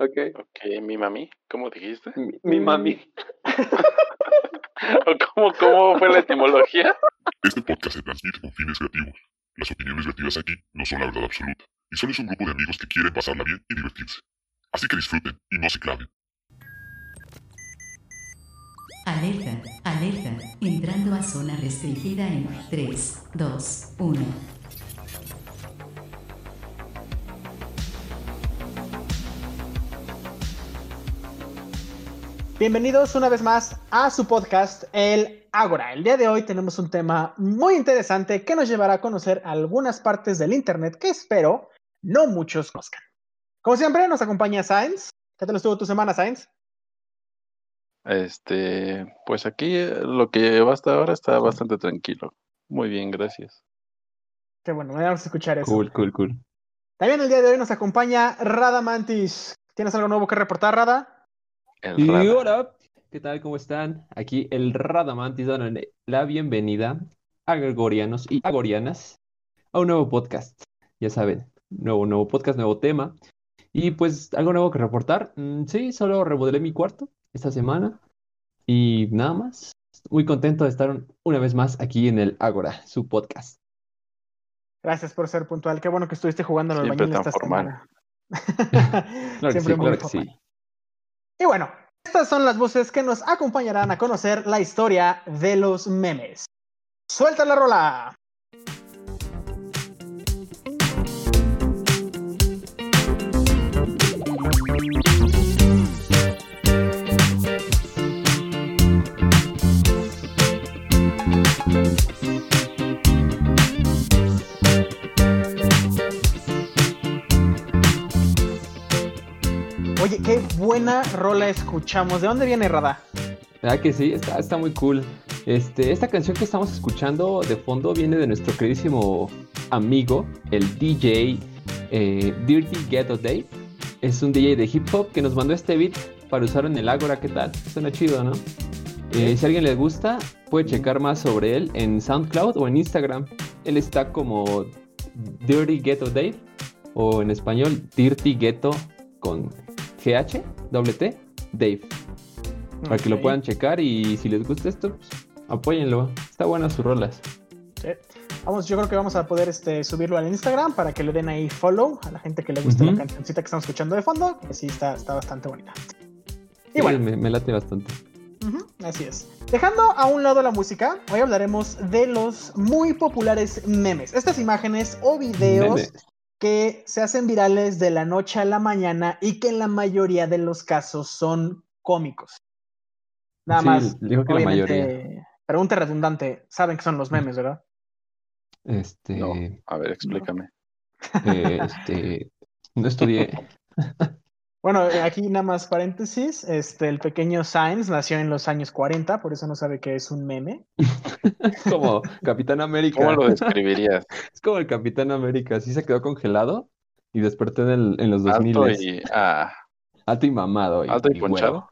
Ok. Ok, mi mami, ¿cómo dijiste? Mi, mi mami. ¿O cómo, cómo fue la etimología? Este podcast se transmite con fines creativos. Las opiniones vertidas aquí no son la verdad absoluta, y solo es un grupo de amigos que quieren pasarla bien y divertirse. Así que disfruten y no se claven. Alerta, alerta, entrando a zona restringida en 3, 2, 1. Bienvenidos una vez más a su podcast, El Ágora. El día de hoy tenemos un tema muy interesante que nos llevará a conocer algunas partes del Internet que espero no muchos conozcan. Como siempre, nos acompaña Sainz. ¿Qué tal estuvo tu semana, Sainz? Este, pues aquí eh, lo que va hasta ahora está bastante tranquilo. Muy bien, gracias. Qué bueno, me vamos a escuchar eso. Cool, cool, cool. También el día de hoy nos acompaña Rada Mantis. ¿Tienes algo nuevo que reportar, Rada? El Y rada. hola, ¿qué tal? ¿Cómo están? Aquí el Radamantis dando la bienvenida a Gregorianos y Agorianas a un nuevo podcast. Ya saben, nuevo, nuevo podcast, nuevo tema. Y pues, ¿algo nuevo que reportar? Mm, sí, solo remodelé mi cuarto esta semana y nada más. Muy contento de estar un- una vez más aquí en el Ágora, su podcast. Gracias por ser puntual. Qué bueno que estuviste jugando en el Siempre bañil esta formal. semana. Claro que sí, Siempre muy claro que formal. sí. Y bueno, estas son las voces que nos acompañarán a conocer la historia de los memes. ¡Suelta la rola! Oye, qué buena rola escuchamos. ¿De dónde viene Rada? ¿Verdad que sí? Está, está muy cool. Este, esta canción que estamos escuchando de fondo viene de nuestro queridísimo amigo, el DJ eh, Dirty Ghetto Dave. Es un DJ de hip hop que nos mandó este beat para usar en el Ágora. ¿Qué tal? Suena chido, ¿no? Eh, si a alguien le gusta, puede checar más sobre él en SoundCloud o en Instagram. Él está como Dirty Ghetto Dave o en español Dirty Ghetto con GH, doble T, Dave para que lo puedan checar y si les gusta esto, pues, apóyenlo. Está buenas sus rolas. Sí. Vamos, yo creo que vamos a poder este, subirlo al Instagram para que le den ahí follow a la gente que le guste la cancioncita que estamos escuchando de fondo, que sí está, está bastante bonita. Y Sí, bueno, me, me late bastante. así es. Dejando a un lado la música, hoy hablaremos de los muy populares memes. Estas imágenes o videos Memes. Que se hacen virales de la noche a la mañana y que en la mayoría de los casos son cómicos. Nada Sí, más. dijo que la mayoría. Pregunta redundante, saben que son los memes, ¿verdad? Este, No, a ver, explícame. eh, este, no estudié. Bueno, eh, aquí nada más paréntesis, este, el pequeño Sainz nació en los años 40, por eso no sabe qué es un meme. Es como Capitán América. ¿Cómo lo describirías? Es como el Capitán América. Así se quedó congelado y despertó en, el- en los 2000. Alto y, ah, Alto y mamado. alto y ponchado.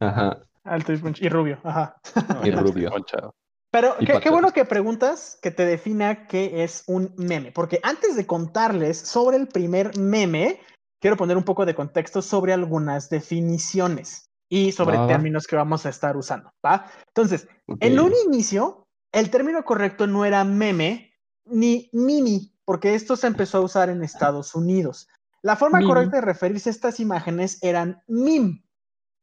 Ajá. Alto y, punch- y rubio, ajá. Y rubio. ponchado. Pero qué, bueno que preguntas que te defina qué es un meme, porque antes de contarles sobre el primer meme, quiero poner un poco de contexto sobre algunas definiciones y sobre términos que vamos a estar usando, ¿va? Entonces. En un inicio, el término correcto no era meme ni mimi, porque esto se empezó a usar en Estados Unidos. La forma correcta de referirse a estas imágenes eran meme,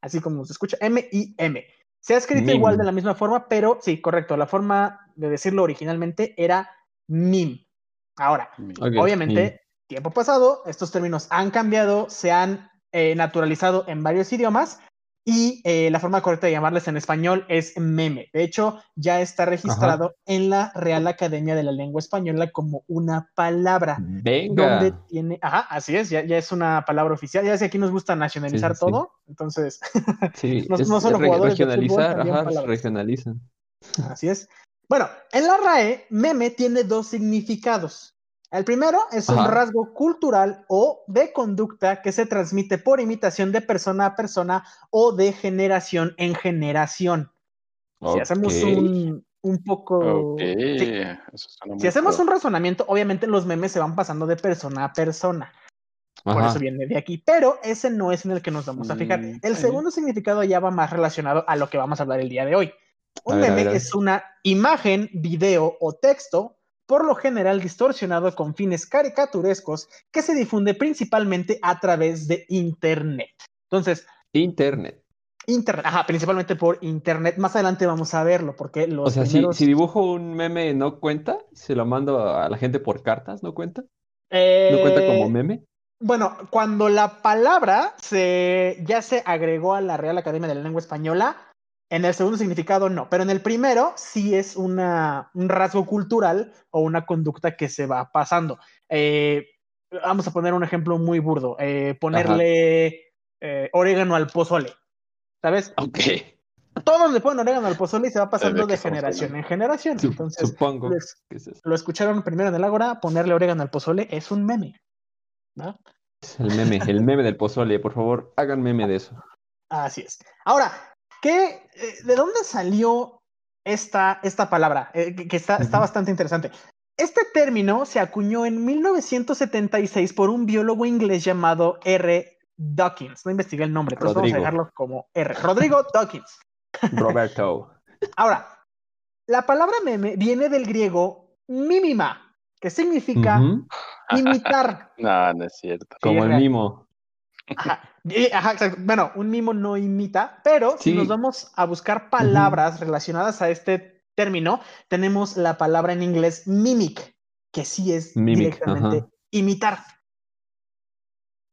así como se escucha, M-I-M. Se ha escrito Meme. igual de la misma forma, pero sí, correcto, la forma de decirlo originalmente era meme. Ahora, Obviamente, tiempo pasado, estos términos han cambiado, se han eh, naturalizado en varios idiomas y eh, la forma correcta de llamarles en español es meme. De hecho, ya está registrado en la Real Academia de la Lengua Española como una palabra. Venga. Donde tiene, ajá, así es, ya, ya es una palabra oficial. Ya sé, aquí nos gusta nacionalizar Sí, sí, sí. todo, entonces, Sí, no- es- no solo es re- jugadores de fútbol, regionalizar, ajá, regionalizan. Así es. Bueno, en la RAE, meme tiene dos significados. El primero es un rasgo cultural o de conducta que se transmite por imitación de persona a persona o de generación en generación. Si hacemos un, un poco... Ok, sí, eso suena muy si hacemos un razonamiento, obviamente los memes se van pasando de persona a persona. Por eso viene de aquí. Pero ese no es en el que nos vamos a fijar. Mm, El segundo significado ya va más relacionado a lo que vamos a hablar el día de hoy. Un ver, meme es una imagen, video o texto, por lo general distorsionado con fines caricaturescos, que se difunde principalmente a través de Internet. Entonces, Internet. Internet, ajá, principalmente por Internet. Más adelante vamos a verlo, porque los O sea, si, primeros- si dibujo un meme no cuenta, se lo mando a la gente por cartas, ¿no cuenta? ¿No cuenta como Eh, meme? Bueno, cuando la palabra se, ya se agregó a la Real Academia de la Lengua Española, en el segundo significado no, pero en el primero sí es una, un rasgo cultural o una conducta que se va pasando. Eh, vamos a poner un ejemplo muy burdo, eh, ponerle eh, orégano al pozole, ¿sabes? Ok. Todos le ponen orégano al pozole y se va pasando de generación en generación. Entonces, Supongo que es, eso. lo escucharon primero en el Ágora, ponerle orégano al pozole es un meme. ¿no? Es el meme, el meme del pozole. Por favor, hagan meme de eso. Así es. Ahora, ¿qué, eh, ¿de dónde salió esta, esta palabra? Eh, que que está, está bastante interesante. Este término se acuñó en 1976 por un biólogo inglés llamado R. Dawkins. No investigué el nombre, pero vamos a dejarlo como R. Rodrigo Dawkins. Roberto. Ahora, la palabra meme viene del griego mimima, que significa imitar. No, no es cierto. Como el real. mimo. Ajá, y- ajá, exacto. Bueno, un mimo no imita, pero si nos vamos a buscar palabras relacionadas a este término, tenemos la palabra en inglés mimic, que sí es Mimic, directamente ajá. imitar.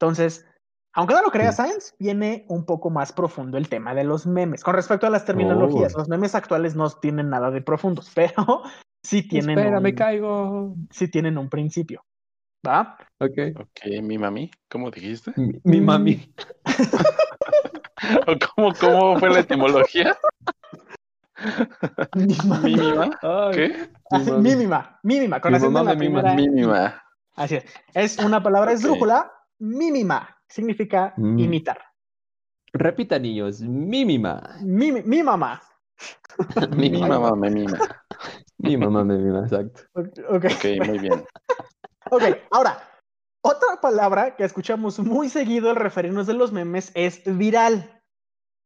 Entonces, aunque no lo creas, Sí. Science, viene un poco más profundo el tema de los memes. Con respecto a las terminologías, Oh. los memes actuales no tienen nada de profundos, pero sí tienen, Espera, me un, caigo. sí tienen un principio. ¿Va? Ok. Ok, mi mami, ¿cómo dijiste? Mi, mi mami. ¿O ¿Cómo, ¿Cómo fue la etimología? Mima. ¿Mi mima? Ay, ¿Qué? mami. Mimima, mímima, con Mi acento la primera. Mínima. Así es. Es una palabra esdrújula, mímima, significa Mm. imitar. Repita, niños. Mi mima. Mi, mi mamá. Mi Mi mamá. mamá me mima. Mi mamá me mima, exacto. Ok, Ok, muy bien. Ok, ahora, otra palabra que escuchamos muy seguido al referirnos de los memes es viral,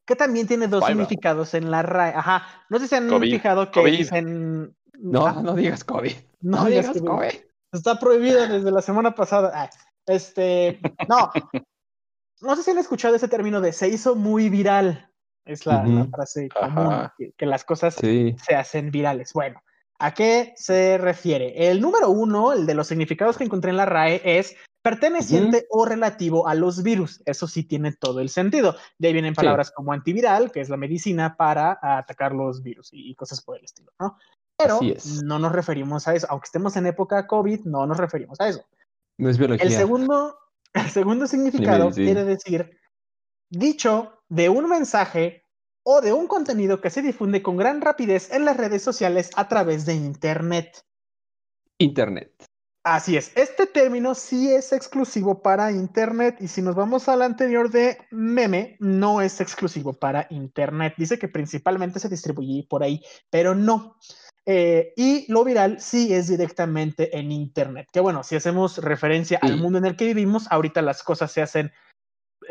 que también tiene dos Viral. significados en la RAE. Ajá, no sé si han COVID, fijado que COVID. dicen... No, Ah, no digas COVID. no No digas digas COVID. COVID. Está prohibido desde la semana pasada. Ah, este, no. No sé si han escuchado ese término de se hizo muy viral. Es la, la Ujú. frase Ajá. común, que, que las cosas Sí. se hacen virales. Bueno, ¿a qué se refiere? El número uno, el de los significados que encontré en la RAE, es perteneciente o relativo a los virus. Eso sí tiene todo el sentido. De ahí vienen palabras como antiviral, que es la medicina para atacar los virus y, cosas por el estilo, ¿no? Pero es. no nos referimos a eso. Aunque estemos en época COVID, no nos referimos a eso. No es biología. El segundo, el segundo significado quiere decir dicho de un mensaje o de un contenido que se difunde con gran rapidez en las redes sociales a través de Internet. Internet. Así es, este término sí es exclusivo para Internet y si nos vamos al anterior de meme, no es exclusivo para Internet. Dice que principalmente se distribuye por ahí, pero no. Eh, y lo viral sí es directamente en Internet. Que bueno, si hacemos referencia al mundo en el que vivimos, ahorita las cosas se hacen,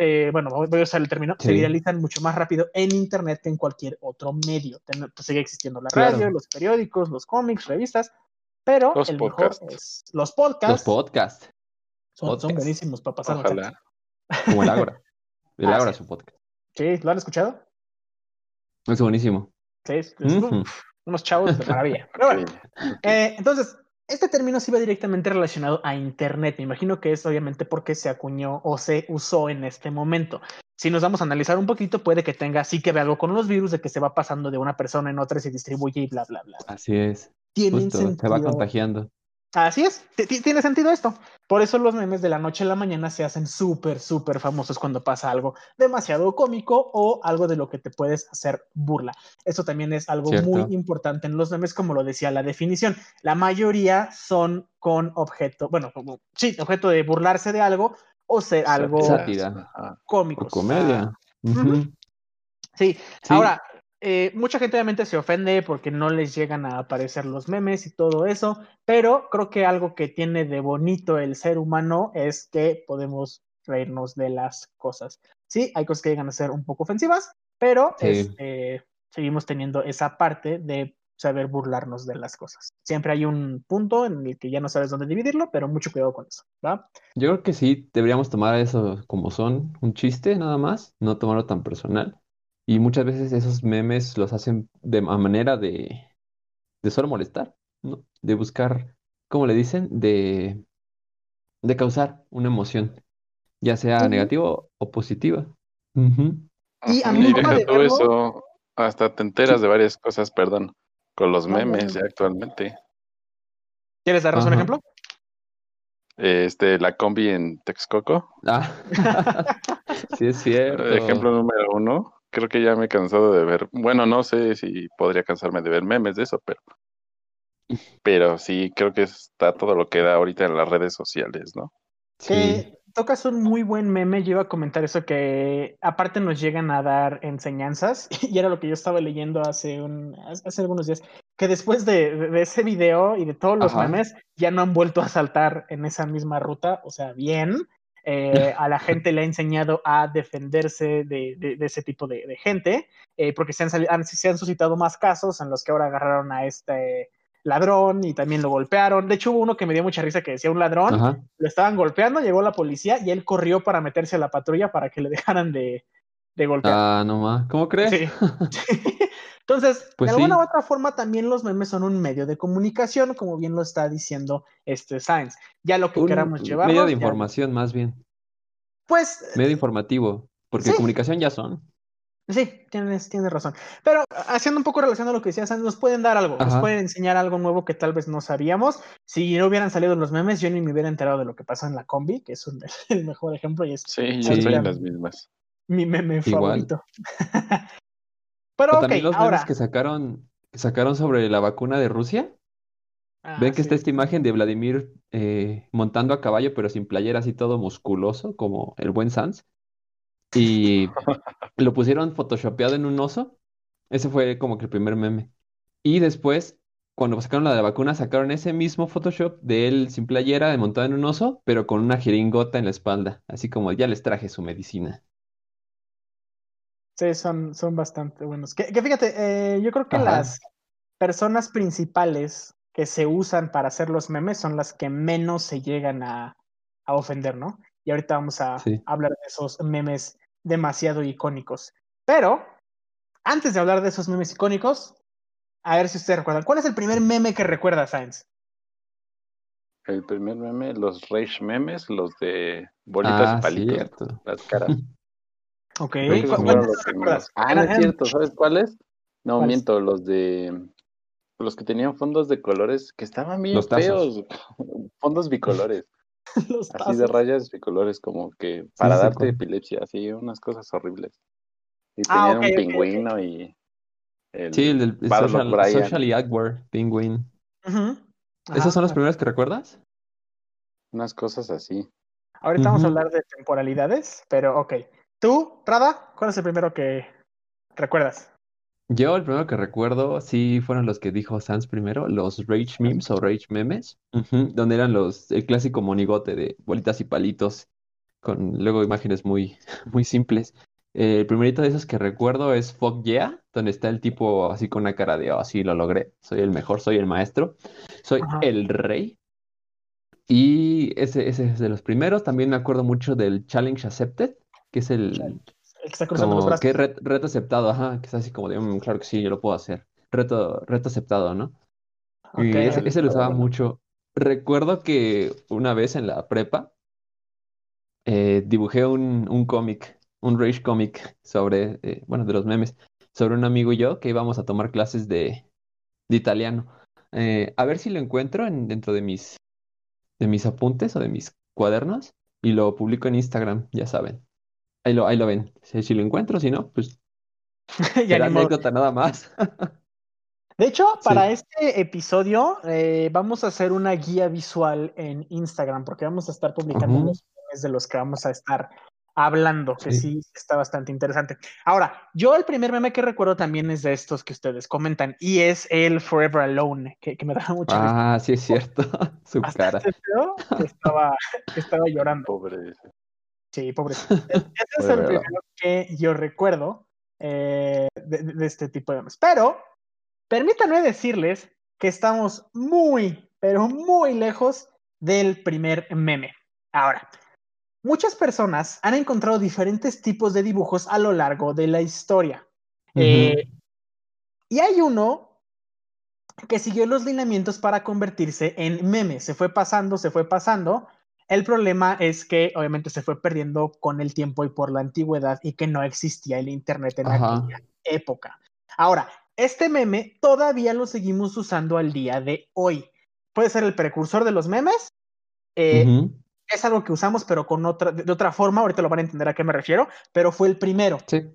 eh, bueno, voy a usar el término, se viralizan mucho más rápido en Internet que en cualquier otro medio. Ten- pues sigue existiendo la Claro. radio, los periódicos, los cómics, revistas, pero Los el podcasts. mejor es los podcasts. Los podcasts. son, son podcasts. buenísimos para pasar Ojalá. Como el Ágora. El Ah, Ágora sí. es un podcast. Sí, ¿lo han escuchado? Es buenísimo. Sí, es- es- Ujú. unos chavos de maravilla. Pero bueno. Eh, entonces, este término sí va directamente relacionado a Internet. Me imagino que es obviamente porque se acuñó o se usó en este momento. Si nos vamos a analizar un poquito, puede que tenga sí que ver algo con los virus, de que se va pasando de una persona en otra y se distribuye y bla, bla, bla. Así es. Tiene Justo, se va sentido. contagiando. Así es, ti- ti- tiene sentido esto. Por eso los memes de la noche a la mañana se hacen súper, súper famosos cuando pasa algo demasiado cómico o algo de lo que te puedes hacer burla. Eso también es algo Cierto. muy importante en los memes, como lo decía la definición. La mayoría son con objeto, bueno, como, sí, objeto de burlarse de algo o ser algo Sátira. Cómico. O comedia. Sí. ahora, eh, mucha gente obviamente se ofende porque no les llegan a aparecer los memes y todo eso, pero creo que algo que tiene de bonito el ser humano es que podemos reírnos de las cosas. Sí, hay cosas que llegan a ser un poco ofensivas, pero Sí. este, seguimos teniendo esa parte de saber burlarnos de las cosas. Siempre hay un punto en el que ya no sabes dónde dividirlo, pero mucho cuidado con eso, ¿va? Yo creo que sí, deberíamos tomar eso como son, un chiste nada más, no tomarlo tan personal. Y muchas veces esos memes los hacen de a manera de, de solo molestar, ¿no? De buscar, ¿cómo le dicen? De, de causar una emoción, ya sea Ujú. negativa o positiva. Y a mí y deja de todo verlo- eso, hasta te enteras de varias cosas, perdón, con los memes ya actualmente. ¿Quieres darnos un ejemplo? Este, la combi en Texcoco, Ah, sí es cierto. ejemplo número uno. Creo que ya me he cansado de ver, bueno, no sé si podría cansarme de ver memes de eso, pero, pero sí, creo que está todo lo que da ahorita en las redes sociales, ¿no? Sí. Que tocas un muy buen meme, yo iba a comentar eso que aparte nos llegan a dar enseñanzas y era lo que yo estaba leyendo hace un hace algunos días que después de, de- de ese video y de todos los Ajá. memes ya no han vuelto a saltar en esa misma ruta, o sea, bien. Eh, a la gente le ha enseñado a defenderse de, de- de ese tipo de, de gente, eh, porque se han, han- se han suscitado más casos en los que ahora agarraron a este ladrón y también lo golpearon. De hecho, hubo uno que me dio mucha risa que decía un ladrón, Ajá. lo estaban golpeando, llegó la policía y él corrió para meterse a la patrulla para que le dejaran de, de golpear. Ah, no más. ¿Cómo crees? Sí. Entonces, Pues de alguna sí. u otra forma, también los memes son un medio de comunicación, como bien lo está diciendo este Science. Ya lo que Un queramos llevar. medio de información, más bien. Pues Medio informativo. Porque Sí. comunicación ya son. sí, tienes, tienes razón. Pero haciendo un poco relación a lo que decías Science, nos pueden dar algo, nos pueden enseñar algo nuevo que tal vez no sabíamos. Si no hubieran salido los memes, yo ni me hubiera enterado de lo que pasó en la combi, que es un- el mejor ejemplo y es Sí, yo Sí. estoy en las mismas. Mi meme Igual. favorito. Pero O ok, también los ahora. memes que sacaron, que sacaron sobre la vacuna de Rusia. Ah, Ven que sí. está esta imagen de Vladimir eh, montando a caballo, pero sin playera, así todo musculoso, como el buen Sans. Y lo pusieron photoshopeado en un oso. Ese fue como que el primer meme. Y después, cuando sacaron la de la vacuna, sacaron ese mismo Photoshop de él sin playera, montado en un oso, pero con una jeringota en la espalda. Así como ya les traje su medicina. Sí, son, son bastante buenos. Que, que fíjate, eh, yo creo que Ajá. las personas principales que se usan para hacer los memes son las que menos se llegan a, a ofender, ¿no? Y ahorita vamos a Sí. hablar de esos memes demasiado icónicos. Pero, antes de hablar de esos memes icónicos, a ver si ustedes recuerdan. ¿Cuál es el primer meme que recuerda, Science? El primer meme, los rage memes, los de bolitas Ah, y palitos, cierto. las caras. Ok, Creo que ¿cu- esos ¿cu- fueron cuáles los recuerdas? primeros. Ah, no es cierto. ¿sabes cuáles? No, ¿Cuáles? miento, los de los que tenían fondos de colores que estaban bien Los feos, fondos bicolores, Los así de rayas bicolores como que para sí, darte cuál. epilepsia, así unas cosas horribles. Y Ah, tenían ok, un pingüino y el Sí, el del social. Socially Awkward Penguin. Ujú. ¿Esos Ajá. son los primeros que recuerdas? unas cosas así. Ahorita vamos a hablar de temporalidades, pero ok. ¿Tú, Prada, cuál es el primero que recuerdas? Yo el primero que recuerdo, sí, fueron los que dijo Sans primero, los Rage Memes o Rage Memes, donde eran los, el clásico monigote de bolitas y palitos, con luego imágenes muy, muy simples. Eh, el primerito de esos que recuerdo es Fuck Yeah, donde está el tipo así con una cara de, oh, sí, lo logré, soy el mejor, soy el maestro, soy Ajá. el rey. Y ese, ese es de los primeros. También me acuerdo mucho del Challenge Accepted, que es el, El que está cruzando los como brazos. que ret- reto aceptado, ajá, que es así como de, "Mm, claro que sí, yo lo puedo hacer. Reto, reto aceptado, ¿no? Y Ok. ese, ese lo usaba bueno. mucho. Recuerdo que una vez en la prepa eh, dibujé un, un cómic, un rage cómic sobre, eh, bueno, de los memes, sobre un amigo y yo que íbamos a tomar clases de, de italiano. Eh, a ver si lo encuentro en- dentro de mis, de mis apuntes o de mis cuadernos y lo publico en Instagram, ya saben. Ahí lo, ahí lo ven. Si, si lo encuentro, si no, pues Ya será ni modo. anécdota nada más. De hecho, Sí. para este episodio eh, vamos a hacer una guía visual en Instagram porque vamos a estar publicando los memes de los que vamos a estar hablando, que sí. está bastante interesante. Ahora, yo el primer meme que recuerdo también es de estos que ustedes comentan, y es el Forever Alone, que, me da mucha Ah, sí es cierto, su cara. que estaba, que estaba llorando. Pobre. Sí, pobre. E-, ese es el primero que yo recuerdo eh, de, este tipo de memes. Pero, permítanme decirles que estamos muy, pero muy lejos del primer meme. Ahora, muchas personas han encontrado diferentes tipos de dibujos a lo largo de la historia. Eh, y hay uno que siguió los lineamientos para convertirse en meme. Se fue pasando, se fue pasando. El problema es que obviamente se fue perdiendo con el tiempo y por la antigüedad y que no existía el Internet en aquella época. Ahora, este meme todavía lo seguimos usando al día de hoy. Puede ser el precursor de los memes, eh, es algo que usamos, pero con otra, de otra forma, ahorita lo van a entender a qué me refiero, pero fue el primero. Sí.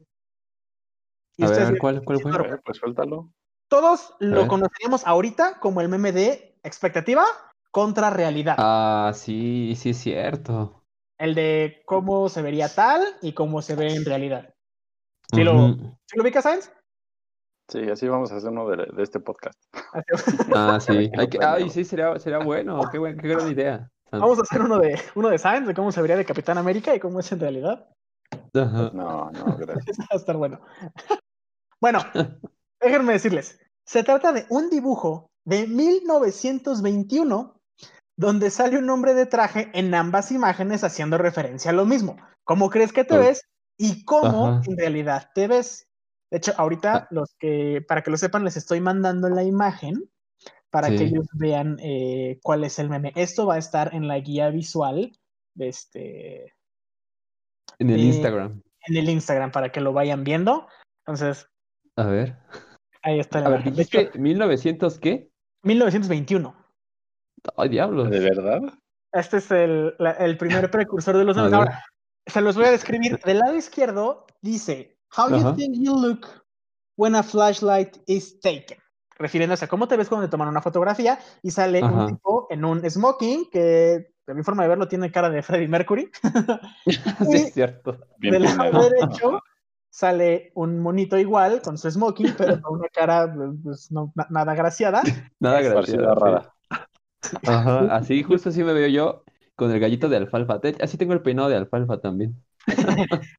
a ver, ¿cuál, cuál fue? pues suéltalo. Todos lo conoceríamos ahorita como el meme de expectativa contra realidad. Ah, sí, sí es cierto. El de cómo se vería tal y cómo se ve en realidad. ¿Sí, lo, ¿sí lo ubicas, Sainz? Sí, así vamos a hacer uno de, este podcast. ah, sí. ay, sí, sería, sería bueno. Qué, buen, qué gran idea. Vamos a hacer uno de, uno de Science, de cómo se vería de Capitán América y cómo es en realidad. No, no, gracias. va a estar bueno. bueno, déjenme decirles. Se trata de un dibujo de 1921 donde sale un hombre de traje en ambas imágenes haciendo referencia a lo mismo. ¿Cómo crees que te ves? Y cómo en realidad te ves. De hecho, ahorita ah. los que, para que lo sepan, les estoy mandando la imagen para que ellos vean eh, cuál es el meme. Esto va a estar en la guía visual de este. En el Instagram. En el Instagram, para que lo vayan viendo. Entonces. A ver. Ahí está. A ver, de hecho, ¿1900 qué? 1921. Ay, diablos. ¿De verdad? Este es el, el primer precursor de los memes. Ahora, se los voy a describir. Del lado izquierdo dice: How you think you look when a flashlight is taken refiriéndose a cómo te ves cuando te toman una fotografía y sale un tipo en un smoking que de mi forma de verlo tiene cara de Freddie Mercury. sí, es cierto. del lado derecho sale un monito igual con su smoking, pero con una cara pues, no, nada graciada. Nada graciada. Ajá, así justo así me veo yo con el gallito de alfalfa. Así tengo el peinado de alfalfa también.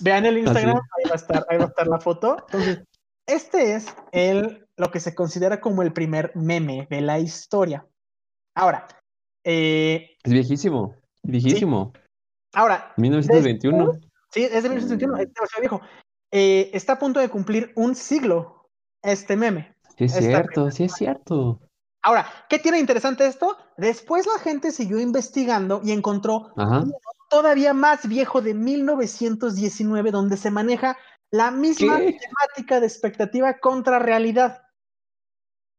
Vean el Instagram, ahí va a estar, ahí va a estar la foto. Entonces, este es el, lo que se considera como el primer meme de la historia. Ahora, eh, es viejísimo, viejísimo. Ahora, 1921. sí, es de 1921, es demasiado viejo. Eh, está a punto de cumplir un siglo este meme. Sí, es cierto, sí es cierto. Ahora, ¿qué tiene interesante esto? Después la gente siguió investigando y encontró todavía más viejo de 1919 donde se maneja la misma temática de expectativa contra realidad.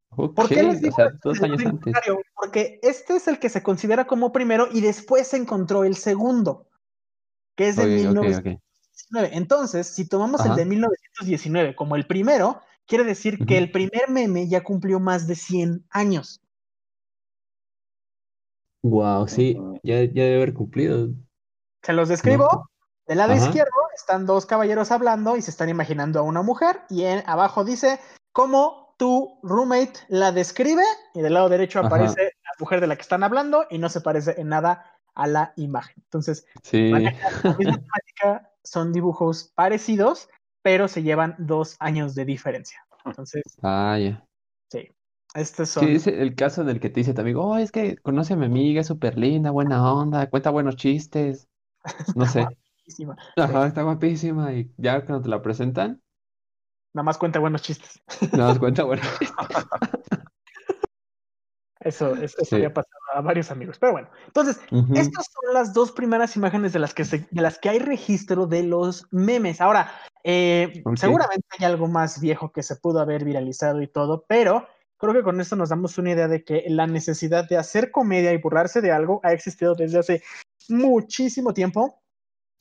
¿Por qué les digo dos años antes. Porque este es el que se considera como primero y después se encontró el segundo, que es de 1919. Entonces, si tomamos el de 1919 como el primero, quiere decir que el primer meme ya cumplió más de 100 años. Wow, sí, ya, ya debe haber cumplido. Se los describo. Del lado izquierdo están dos caballeros hablando y se están imaginando a una mujer y en, abajo dice cómo tu roommate la describe y del lado derecho aparece la mujer de la que están hablando y no se parece en nada a la imagen. Entonces, sí. son dibujos parecidos, pero se llevan dos años de diferencia. Entonces, ah, ya. Sí. Este son... Sí, es el caso en el que te dice tu amigo, oh, es que conoce a mi amiga, es súper linda, buena onda, cuenta buenos chistes. No sé. Ajá, está guapísima y ya cuando te la presentan. Nada más cuenta buenos chistes. Nada más cuenta buenos chistes. Eso, eso había pasado a varios amigos. Pero bueno, entonces, estas son las dos primeras imágenes de las que, de las que hay registro de los memes. Ahora, eh, seguramente hay algo más viejo que se pudo haber viralizado y todo, pero creo que con esto nos damos una idea de que la necesidad de hacer comedia y burlarse de algo ha existido desde hace muchísimo tiempo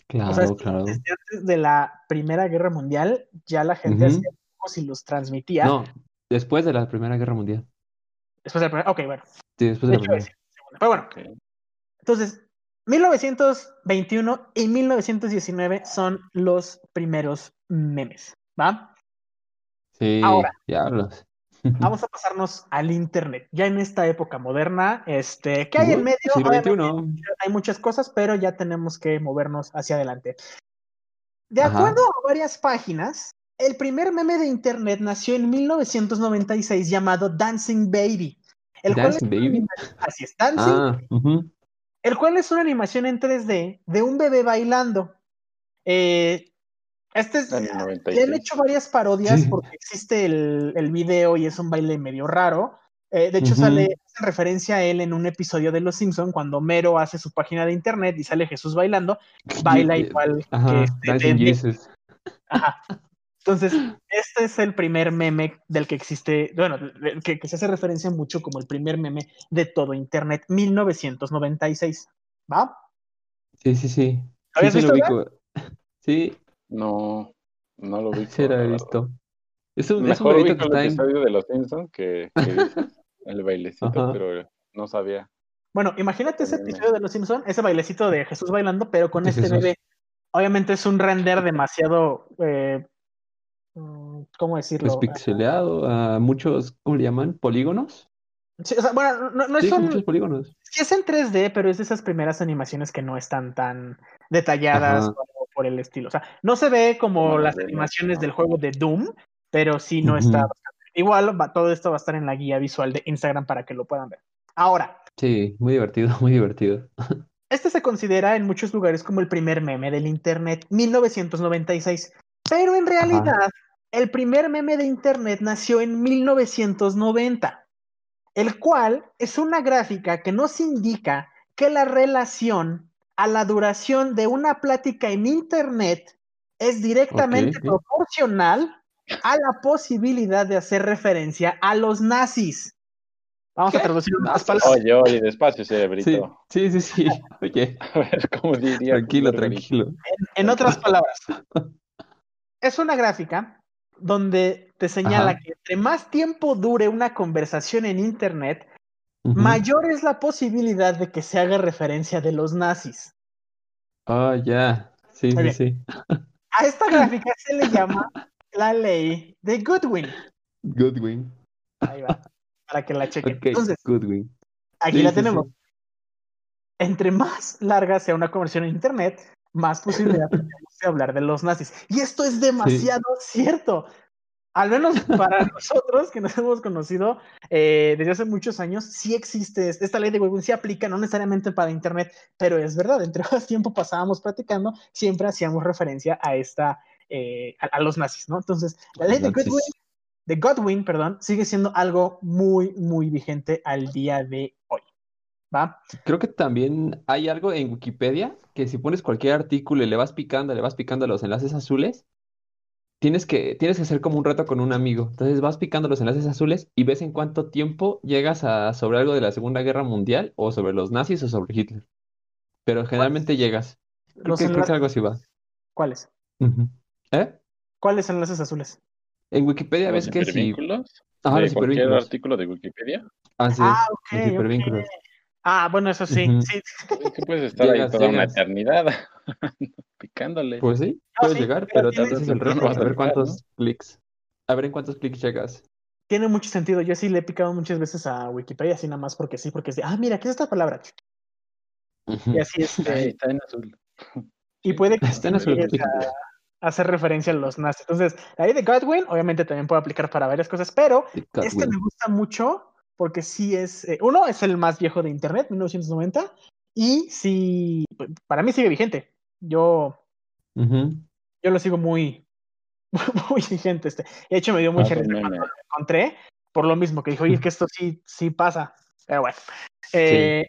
Claro, claro. Desde antes de la Primera Guerra Mundial, ya la gente hacía dibujos y los transmitía. No, después de la Primera Guerra Mundial. Después de la Primera, ok, bueno. Sí, después de, la Primera. Pero bueno, entonces, 1921 y 1919 son los primeros memes, ¿va? Sí, Ahora. diablos. Vamos a pasarnos al internet. Ya en esta época moderna, este, ¿qué hay en medio? XXI. hay muchas cosas, pero ya tenemos que movernos hacia adelante. De Ajá. acuerdo a varias páginas, el primer meme de internet nació en 1996 llamado Dancing Baby. El cual Dancing es una Baby. Así es, Dancing, Ah, el cual es una animación en 3D de un bebé bailando. Eh, este es, le han 96. hecho varias parodias Sí. porque existe el, el video y es un baile medio raro. Eh, de hecho, sale hace referencia a él en un episodio de Los Simpson cuando Mero hace su página de internet y sale Jesús bailando, baila igual Ajá, que este, Dancing de- de- Jesus. Ajá. Entonces, este es el primer meme del que existe, bueno, que, que se hace referencia mucho como el primer meme de todo Internet, 1996. ¿Va? Sí, sí, sí. Sí, ¿Habías sí lo visto, ubico. Sí, No, no lo vi. sí lo he visto. Es un, es un Mejor ubico que el está en... episodio de Los Simpsons que, que dices, el bailecito, Ajá. pero no sabía. Bueno, imagínate ese episodio de Los Simpson, ese bailecito de Jesús bailando, pero con De este Jesús. bebé. Obviamente es un render demasiado, eh, ¿cómo decirlo? Pues pixeleado a muchos, ¿cómo le llaman? ¿Polígonos? Sí, o sea, bueno, no, no Sí, muchos polígonos. sí es en 3D, pero es de esas primeras animaciones que no están tan detalladas o por el estilo. O sea, no se ve como las animaciones ¿no? del juego de Doom, pero sí no está bastante. Igual va- todo esto va a estar en la guía visual de Instagram para que lo puedan ver. Ahora, Sí, muy divertido, muy divertido. Este se considera en muchos lugares como el primer meme del Internet, 1996. Pero en realidad, el primer meme de Internet nació en 1990, el cual es una gráfica que nos indica que la relación a la duración de una plática en Internet es directamente proporcional a la posibilidad de hacer referencia a los nazis. Vamos a traducir unas palabras. Oye, oye, despacio, Sí, cerebrito. sí, sí, sí. Oye, A ver, ¿cómo diría? tranquilo, tranquilo. En otras palabras, es una gráfica donde te señala Ajá. que entre más tiempo dure una conversación en Internet, mayor es la posibilidad de que se haga referencia de los nazis. Ah, ya. Sí, Muy sí, bien. sí. A esta gráfica se le llama la ley de Goodwin. Goodwin. Ahí va, para que la chequen. Ok, Entonces, Goodwin. aquí Sí, la sí, tenemos. sí. Entre más larga sea una conversión en Internet, más posibilidad de hablar de los nazis. Y esto es demasiado cierto. Al menos para nosotros que nos hemos conocido eh, desde hace muchos años, sí existe, es- esta ley de Goodwin sí aplica, no necesariamente para Internet, pero es verdad, entre más tiempo pasábamos platicando, siempre hacíamos referencia a esta, eh, a, a los nazis, ¿no? Entonces, la ley de Nazis. Goodwin, de Godwin, perdón, sigue siendo algo muy, muy vigente al día de hoy. ¿Va? Creo que también hay algo en Wikipedia que si pones cualquier artículo y le vas picando, le vas picando los enlaces azules, tienes que, tienes que hacer como un reto con un amigo. Entonces vas picando los enlaces azules y ves en cuánto tiempo llegas a sobre algo de la Segunda Guerra Mundial o sobre los nazis o sobre Hitler. Pero generalmente llegas. Creo Los que, creo que enlaces- algo así va. ¿Cuáles? ¿Eh? ¿Cuáles enlaces azules? En Wikipedia ¿Los ves que si... hipervínculos? Ajá, ¿De los cualquier artículo de Wikipedia? Así Ah, es, los hipervínculos. Ah, bueno, eso sí. Es que puedes estar ahí Llegas, toda una eternidad picándole. Pues sí, Ah, puedes sí, llegar, pero pero haces el vas a ver cuántos clics. A ver en cuántos clics llegas. Tiene mucho sentido. Yo sí le he picado muchas veces a Wikipedia, así nada más porque sí, porque es de, ah, mira, ¿qué es esta palabra? Y así es. Ahí eh, está en azul. y puede que Está en azul. a hacer referencia a los nazis. Entonces, la ley de Godwin, obviamente también puede aplicar para varias cosas, pero este me gusta mucho porque sí es, eh, uno, es el más viejo de Internet, 1990, y sí, para mí sigue vigente. Yo, yo lo sigo muy, muy vigente. Este. De hecho, me dio mucha Ah, risa meme. cuando lo encontré, por lo mismo, que dijo, oye, que esto sí, sí pasa. Pero bueno. Eh,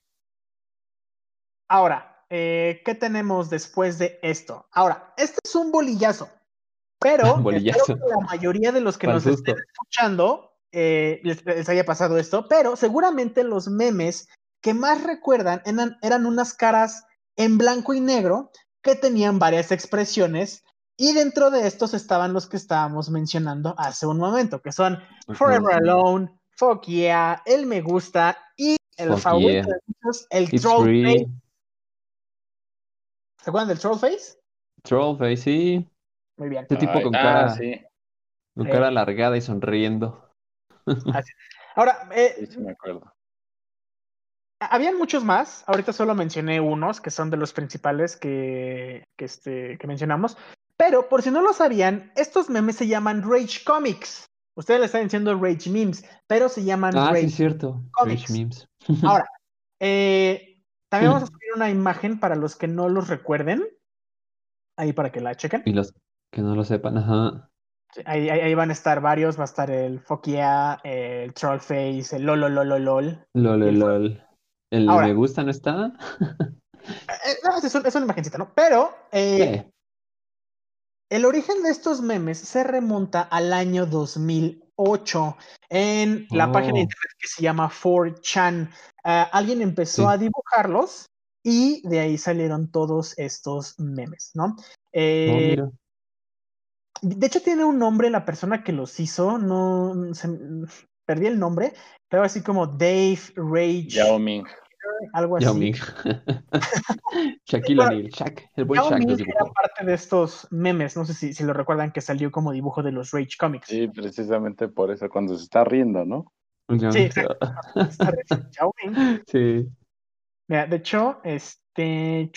Ahora, eh, ¿qué tenemos después de esto? Ahora, este es un bolillazo, pero Bolillazo. espero que la mayoría de los que nos estén escuchando eh, les, les haya pasado esto, pero seguramente los memes que más recuerdan eran, eran unas caras en blanco y negro que tenían varias expresiones y dentro de estos estaban los que estábamos mencionando hace un momento, que son Forever Alone, Fuck Yeah, El Me Gusta y el Fuck favorito yeah. de muchos, el It's Troll free. Face. ¿Se acuerdan del Trollface? Trollface, sí. Muy bien. Este tipo Ay, con ah, cara, sí, con Eh. cara alargada y sonriendo. Ahora, eh, sí, sí me acuerdo. Habían muchos más, ahorita solo mencioné unos que son de los principales que, que, este, que mencionamos, pero por si no lo sabían, estos memes se llaman Rage Comics. Ustedes le están diciendo Rage Memes, pero se llaman Ah, sí, Rage. es cierto. Comics. Rage memes. Ahora, eh, también vamos a subir una imagen para los que no los recuerden, ahí para que la chequen. Y los que no lo sepan, ajá. Ahí, ahí- van a estar varios, va a estar el Yeah, el Trollface, el LOLOLOLOL. Lol, El- lol. El Ahora. me gusta no está. Eh, no, es, un- es una imagencita, ¿no? Pero eh, Eh, El origen de estos memes se remonta al año 2008 en la Oh. página de internet que se llama 4chan. Ah, alguien empezó Sí. a dibujarlos y de ahí salieron todos estos memes, ¿no? oh, Eh, mira. De hecho, tiene un nombre la persona que los hizo, no se- perdí el nombre, pero así como Dave Rage, Yao Ming. algo así. Yao Ming. Shaquille O'Neal. Shaq. El buen Yao Shaq Ming era parte de estos memes, no sé si, si lo recuerdan, que salió como dibujo de los Rage Comics. Sí, precisamente por eso, cuando se está riendo, ¿no? Yao Sí, exacto. Yao Ming. Sí. Mira, de hecho, este.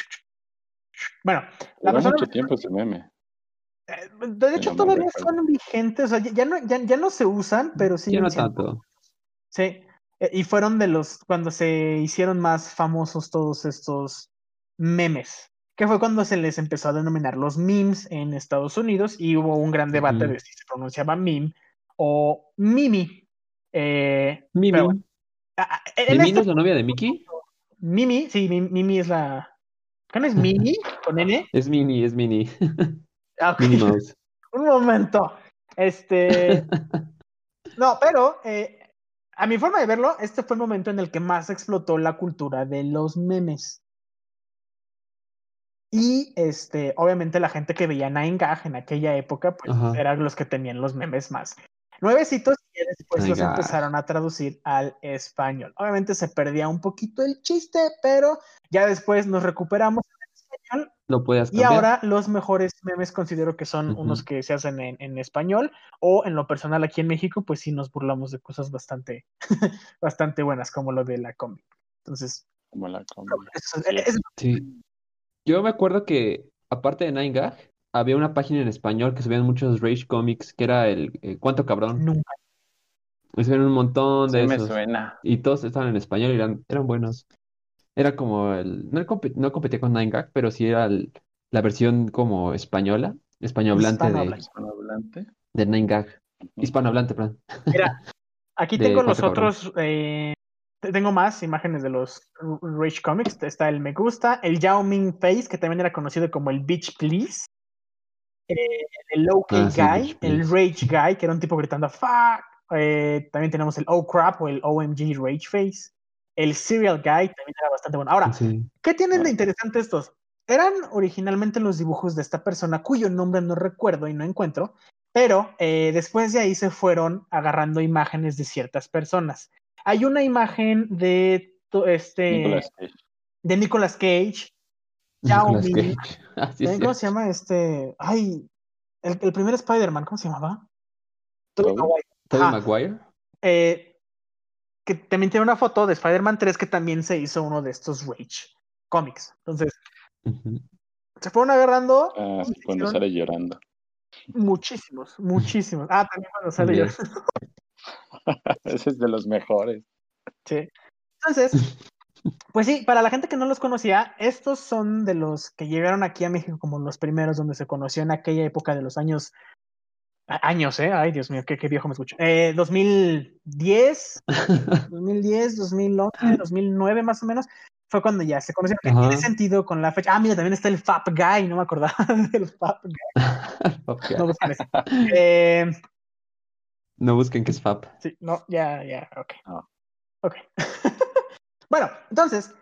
Bueno, la persona. mucho tiempo ese meme. Eh, De hecho, todavía son vigentes. O sea, ya, no, ya, ya no se usan, pero sí. Ya no tanto. Sí. Eh, Y fueron de los. Cuando se hicieron más famosos todos estos memes. Que fue cuando se les empezó a denominar los memes en Estados Unidos y hubo un gran debate de si se pronunciaba meme o mimi. Eh, Mimi. bueno, ¿Mimi este no es la novia de Mickey? Mimi, sí, Mi- Mimi es la. ¿Qué no es Mimi con N? Es Mini, es Mini. Ah, ok. Minnie Mouse. Un momento. Este. No, pero eh, a mi forma de verlo, este fue el momento en el que más explotó la cultura de los memes. Y este, obviamente la gente que veía Nine Gag en aquella época, pues Ajá. eran los que tenían los memes más nuevecitos y después Nine los Gag. empezaron a traducir al español. Obviamente se perdía un poquito el chiste, pero ya después nos recuperamos y ahora los mejores memes considero que son unos que se hacen en, en español o en lo personal aquí en México, pues sí nos burlamos de cosas bastante, bastante buenas como lo de la combi. Entonces, Como la combi. eso Sí. Yo me acuerdo que, aparte de Nine Gag, había una página en español que subían muchos Rage Comics, que era el eh, Cuánto Cabrón. nunca. Y subían un montón de Sí me esos. suena. Y todos estaban en español y eran, eran buenos. Era como el. No, compe- no competía con Nine Gag, pero sí era el- la versión como española, españohablante de, Hispanohablante. Hispanohablante. de Nine Gag. Hispanohablante, perdón. Mira, aquí De tengo los Cuatro otros, eh, te- tengo más imágenes de los R- Rage Comics. Está el Me Gusta, el Yao Ming Face, que también era conocido como el Bitch Please. eh, el OK Ah, sí, Guy, Bitch el Please. Rage Guy, que era un tipo gritando fuck. eh, también tenemos el Oh Crap o el OMG Rage Face. El Serial Guy también era bastante bueno. Ahora, Sí. ¿Qué tienen de interesante estos? Eran originalmente los dibujos de esta persona cuyo nombre no recuerdo y no encuentro, pero eh, después de ahí se fueron agarrando imágenes de ciertas personas. Hay una imagen de este Nicolas Cage. de Nicolas Cage. Yao Nicolas. Cage. Ah, sí, ¿Saben sí. ¿Cómo se llama este? Ay, el, el primer Spider-Man, ¿cómo se llamaba? Tobey. Maguire. Tobey Ah. Maguire. Eh, que también tiene una foto de Spider-Man 3 que también se hizo uno de estos Rage Comics. Entonces, se fueron agarrando Ah, sí, cuando sale llorando. muchísimos, muchísimos. Ah, también cuando sale yo. Yes. Ese es de los mejores. Sí. Entonces, pues sí, para la gente que no los conocía, estos son de los que llegaron aquí a México como los primeros donde se conoció en aquella época de los años. Años, ¿eh? Ay, Dios mío, qué, qué viejo me escucho. Eh, 2010, 2010, 2011, 2009 más o menos, fue cuando ya se conocieron. Que tiene sentido con la fecha. Ah, mira, también está el Fap Guy, no me acordaba del Fap Guy. No busquen ese. Eh, No busquen que es Fap. Sí, no, ya, ya, ok. No. Ok. bueno, entonces,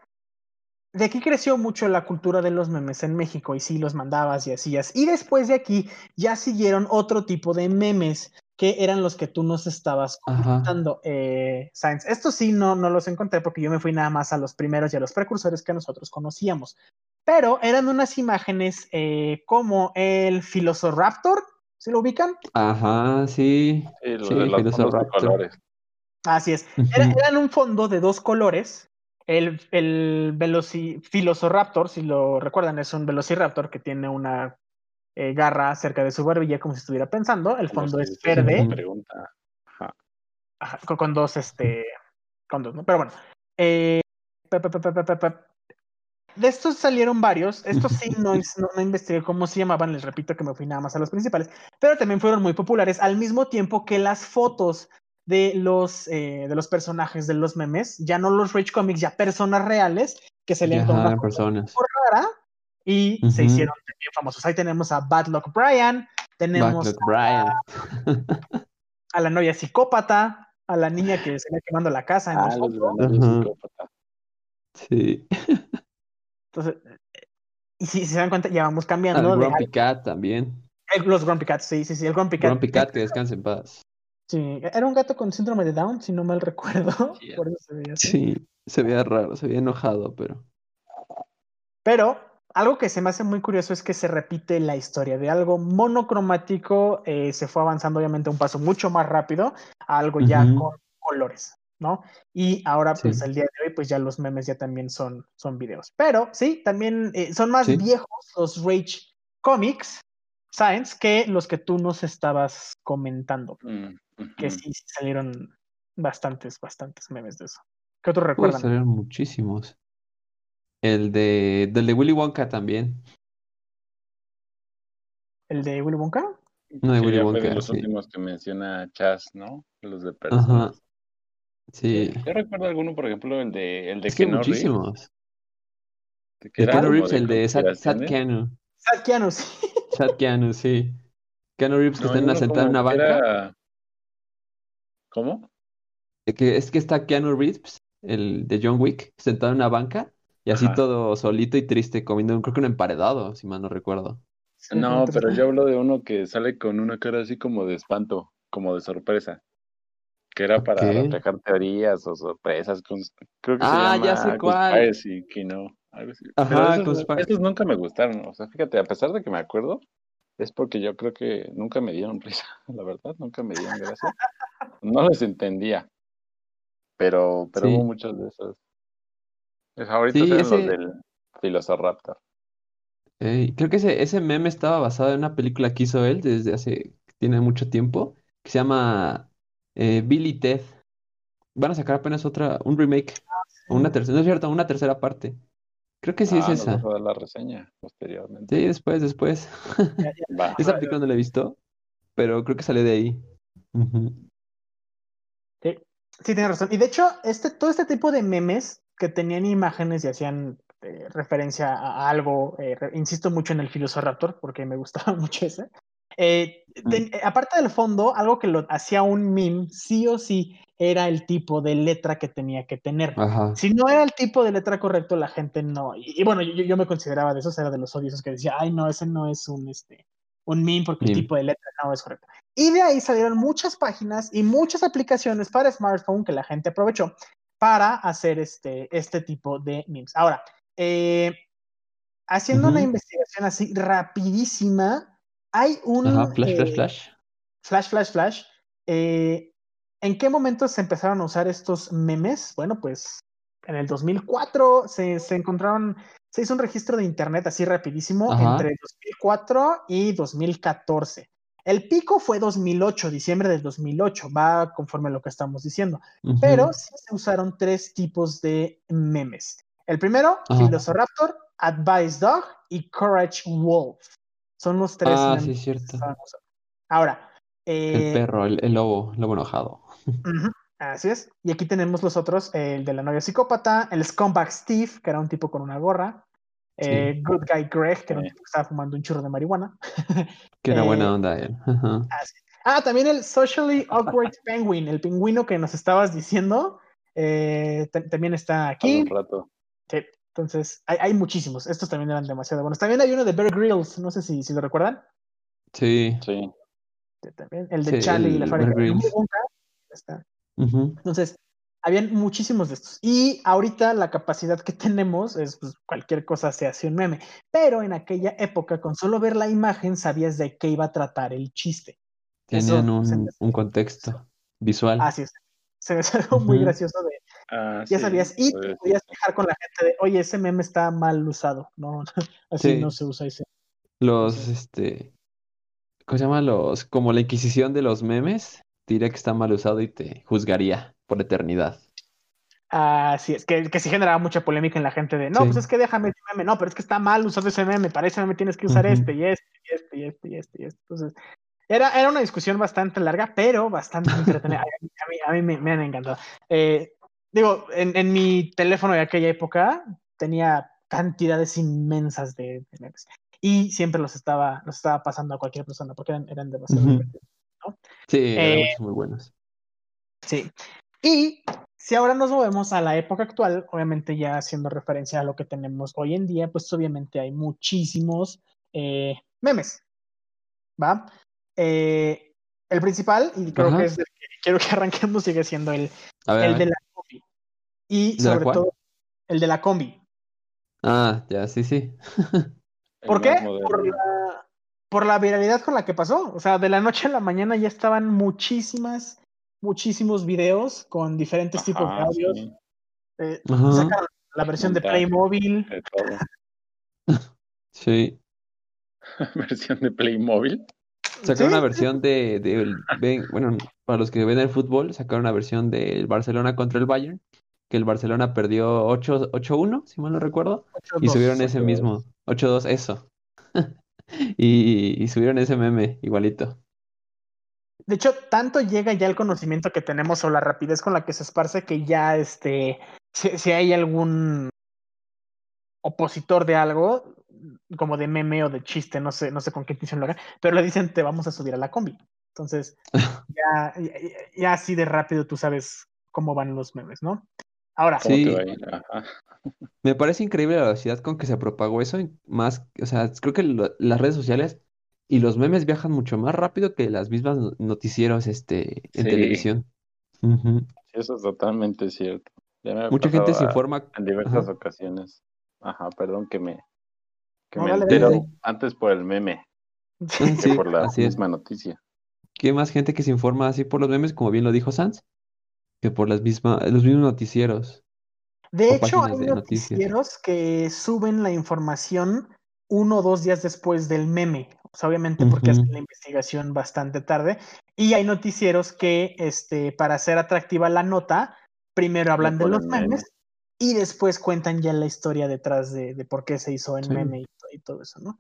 de aquí creció mucho la cultura de los memes en México y sí los mandabas y hacías. Y después de aquí ya siguieron otro tipo de memes que eran los que tú nos estabas Ajá. comentando, eh, Science. Estos sí no, no los encontré porque yo me fui nada más a los primeros y a los precursores que nosotros conocíamos. Pero eran unas imágenes eh, como el Filosoraptor, ¿sí lo ubican? Ajá, sí. Sí, de los colores. Así es. Era, eran un fondo de dos colores. El, el Veloci- Filosoraptor, si lo recuerdan, es un Velociraptor que tiene una eh, garra cerca de su barbilla como si estuviera pensando. El fondo es verde. una pregunta. Ajá. Ajá, con, con dos, este, con dos, ¿no? Pero bueno. eh, pe- pe- pe- De estos salieron varios. Estos sí no, no, no investigué cómo se llamaban, les repito que me fui nada más a los principales, pero también fueron muy populares al mismo tiempo que las fotos de los, eh, de los personajes de los memes, ya no los Rage Comics, ya personas reales que con Ajá, una personas. rara y se hicieron bien famosos. Ahí tenemos a Bad Luck Brian, tenemos Backlog Brian. a la novia psicópata, a la niña que se va quemando la casa en Ah, los los. Sí. Entonces, eh, y si se dan cuenta, ya vamos cambiando de Grumpy Cat también. el- los Grumpy Cats, sí, sí, sí, el Grumpy Cat. Grumpy Cat, que descanse en paz. Sí, era un gato con síndrome de Down, si no mal recuerdo. Sí. Por eso se veía así. Sí, se veía raro, se veía enojado, pero. Pero algo que se me hace muy curioso es que se repite la historia de algo monocromático, eh, se fue avanzando obviamente un paso mucho más rápido a algo ya con colores, ¿no? Y ahora, pues Sí. el día de hoy, pues ya los memes ya también son, son videos. Pero sí, también eh, son más Sí. viejos los Rage Comics, Science, que los que tú nos estabas comentando, Mm, que sí, salieron bastantes, bastantes memes de eso. ¿Qué otros Pues recuerdan? salieron muchísimos. El de, del de Willy Wonka también. ¿El de Willy Wonka? No, de Willy fue de Wonka, los sí. últimos que menciona Chas, ¿no? Los de Ajá. personas. Sí. Yo recuerdo alguno, por ejemplo, el de el de Es que muchísimos. Keanu como Reeves, el de Sad, Sad conspiraciones. Sad Keanu, sí. Sad Keanu, sí. Keanu Reeves que No, está hay en una banca. era- ¿Cómo? Que es que está Keanu Reeves, el de John Wick, sentado en una banca y así Ajá. todo solito y triste comiendo, un- creo que un emparedado, si mal no recuerdo. No, pero yo hablo de uno que sale con una cara así como de espanto, como de sorpresa. Que era para Ok. reflejar teorías o sorpresas. con- Creo que se Ah, ya llama sé cuál. Conspiracy, que no. Algo así. Ajá, Pero esos, nunca me gustaron. O sea, fíjate, a pesar de que me acuerdo, es porque yo creo que nunca me dieron risa, la verdad, nunca me dieron gracia. No les entendía. Pero, pero Sí. hubo muchos de esos. Mis favoritos Sí, eran ese- los del Velociraptor. Ey, creo que ese, ese meme estaba basado en una película que hizo él desde hace, tiene mucho tiempo, que se llama eh, Bill y Ted. Van a sacar apenas otra, un remake, o una tercera, no es cierto, una tercera parte. Creo que sí es Ah, esa. vas a dar la reseña posteriormente. Sí, después, después. ya- ya-. Esa película no la he visto, pero creo que salió de ahí. Sí, sí, tienes razón. Y de hecho, este, todo este tipo de memes que tenían imágenes y hacían eh, referencia a, algo, eh, re- insisto mucho en el Filosiraptor porque me gustaba mucho ese. Eh, ten- eh, aparte del fondo, algo que lo hacía un meme, sí o sí, era el tipo de letra que tenía que tener. Ajá. Si no era el tipo de letra correcto, la gente no. Y, y bueno, yo, yo me consideraba de esos, era de los odiosos que decía, ay, no, ese no es un, este, un meme porque el tipo de letra no es correcto. Y de ahí salieron muchas páginas y muchas aplicaciones para smartphone que la gente aprovechó para hacer este, este tipo de memes. Ahora, eh, haciendo una investigación así rapidísima, hay un... Ajá, flash, flash, eh, flash. Flash, flash, flash. Eh, ¿En qué momento se empezaron a usar estos memes? Bueno, pues en el 2004 se, se encontraron, se hizo un registro de internet así rapidísimo Ajá. entre 2004 y 2014. El pico fue 2008, diciembre del 2008, va conforme a lo que estamos diciendo. Pero sí se usaron tres tipos de memes. El primero, Ajá. Velociraptor, Advice Dog y Courage Wolf. Son los tres Ah, memes sí, que cierto. se. Ahora, El eh, perro, el, el lobo, el lobo enojado. Así es. Y aquí tenemos los otros, el de la novia psicópata, el scumbag Steve, que era un tipo con una gorra, eh, Good Guy Greg, que era un tipo que estaba fumando un churro de marihuana. Que era Eh, buena onda él. Ah, también el Socially Awkward Penguin, el pingüino que nos estabas diciendo, eh, ta- también está aquí. un rato. Sí, Entonces, hay, hay muchísimos. Estos también eran demasiado buenos. También hay uno de Bear Grylls, no sé si, si lo recuerdan. Sí. Sí. también, el de Sí, Charlie y la fábrica de Está. Entonces, habían muchísimos de estos. Y ahorita la capacidad que tenemos es pues, cualquier cosa se hace un meme. Pero en aquella época, con solo ver la imagen, sabías de qué iba a tratar el chiste. Tenían Eso un, un contexto visual. Así es. Se me algo muy gracioso de, Ah, ya sí, sabías, y te podías quejar con la gente de, oye, ese meme está mal usado. No, así Sí. no se usa ese. Los, Sí. este, ¿cómo se llama? Los, como la Inquisición de los memes, diría que está mal usado y te juzgaría por eternidad. Así es, que, que sí generaba mucha polémica en la gente de, no, Sí. pues es que déjame ese meme, no, pero es que está mal usado ese meme, para ese meme tienes que usar este y este y este y este y este y este. Entonces, era, era una discusión bastante larga, pero bastante entretenida. A mí, a mí, a mí me, me han encantado. Eh, digo, en, en mi teléfono de aquella época tenía cantidades inmensas de, de memes y siempre los estaba, los estaba pasando a cualquier persona porque eran, eran demasiado divertidos. Sí, Eh, muy buenos. Sí. Y si ahora nos movemos a la época actual, obviamente ya haciendo referencia a lo que tenemos hoy en día, pues obviamente hay muchísimos eh, memes. ¿Va? Eh, el principal, y creo Ajá. que es el que quiero que arranquemos, sigue siendo el, ver, el de la combi. Y ¿De la sobre todo, el de la combi. Ah, ya, sí, sí. ¿Por qué? Por la, por la viralidad con la que pasó. O sea, de la noche a la mañana ya estaban muchísimas, muchísimos videos con diferentes tipos de audios. sí, Eh, sacaron la versión de. Playmobil. de todo. Sí. Versión de Playmobil. Sacaron Sí, una versión de, bueno, para los que ven el fútbol, sacaron una versión del Barcelona contra el Bayern, que el Barcelona perdió 8 8-1, si mal no recuerdo, y 8-2. subieron ese 8-2. mismo, 8-2, eso. Y, y subieron ese meme igualito. De hecho, tanto llega ya el conocimiento que tenemos o la rapidez con la que se esparce que ya, este, si, si hay algún opositor de algo, como de meme o de chiste, no sé, no sé con qué intención lo hagan, pero le dicen te vamos a subir a la combi. Entonces, ya, ya, ya así de rápido tú sabes cómo van los memes, ¿no? Ahora, ¿Cómo Sí. Me parece increíble la velocidad con que se propagó eso, y más, o sea, creo que lo- las redes sociales y los memes viajan mucho más rápido que las mismas no- noticieros este, en Sí. televisión. Sí, eso es totalmente cierto. Mucha gente se informa. en diversas Ajá. ocasiones. Ajá, perdón que me, que No, me dale, antes por el meme Ah, que Sí, por la así es. misma noticia. ¿Qué más gente que se informa así por los memes, como bien lo dijo Sanz, que por las mismas, los mismos noticieros? De hecho, hay de noticieros que suben la información uno o dos días después del meme. O sea, obviamente porque Ujú. hacen la investigación bastante tarde. Y hay noticieros que, este, para hacer atractiva la nota, primero hablan de los meme. memes y después cuentan ya la historia detrás de, de por qué se hizo Sí. meme y, to- y todo eso, ¿no?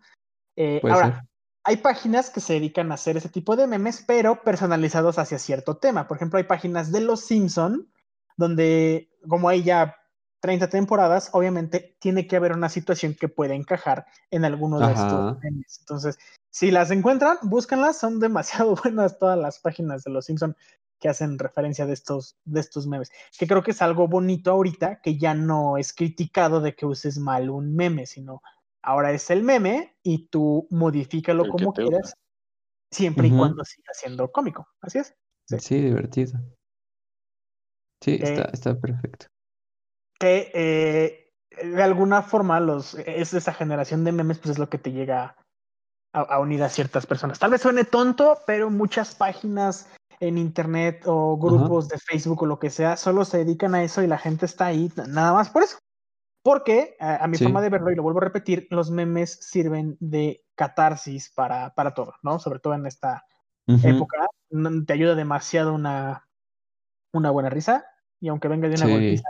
Eh, ahora, ser. Hay páginas que se dedican a hacer ese tipo de memes, pero personalizados hacia cierto tema. Por ejemplo, hay páginas de Los Simpson, donde, como hay ya 30 temporadas, obviamente tiene que haber una situación que pueda encajar en alguno de Ajá. estos memes. Entonces, si las encuentran, búscanlas, son demasiado buenas todas las páginas de Los Simpson que hacen referencia de estos, de estos memes. Que creo que es algo bonito ahorita, que ya no es criticado de que uses mal un meme, sino ahora es el meme y tú modifícalo El como quieras, siempre y cuando siga siendo cómico. Así es. Sí. Sí, divertido. Sí, Eh, está, está perfecto. que eh, de alguna forma los, es esa generación de memes, pues es lo que te llega a, a unir a ciertas personas. Tal vez suene tonto, pero muchas páginas en internet o grupos de Facebook o lo que sea, solo se dedican a eso y la gente está ahí nada más por eso. Porque a, a mi Sí. forma de verlo, y lo vuelvo a repetir, los memes sirven de catarsis para, para todo, ¿no? Sobre todo en esta época, no- te ayuda demasiado una, una buena risa, y aunque venga de una Sí. golpiza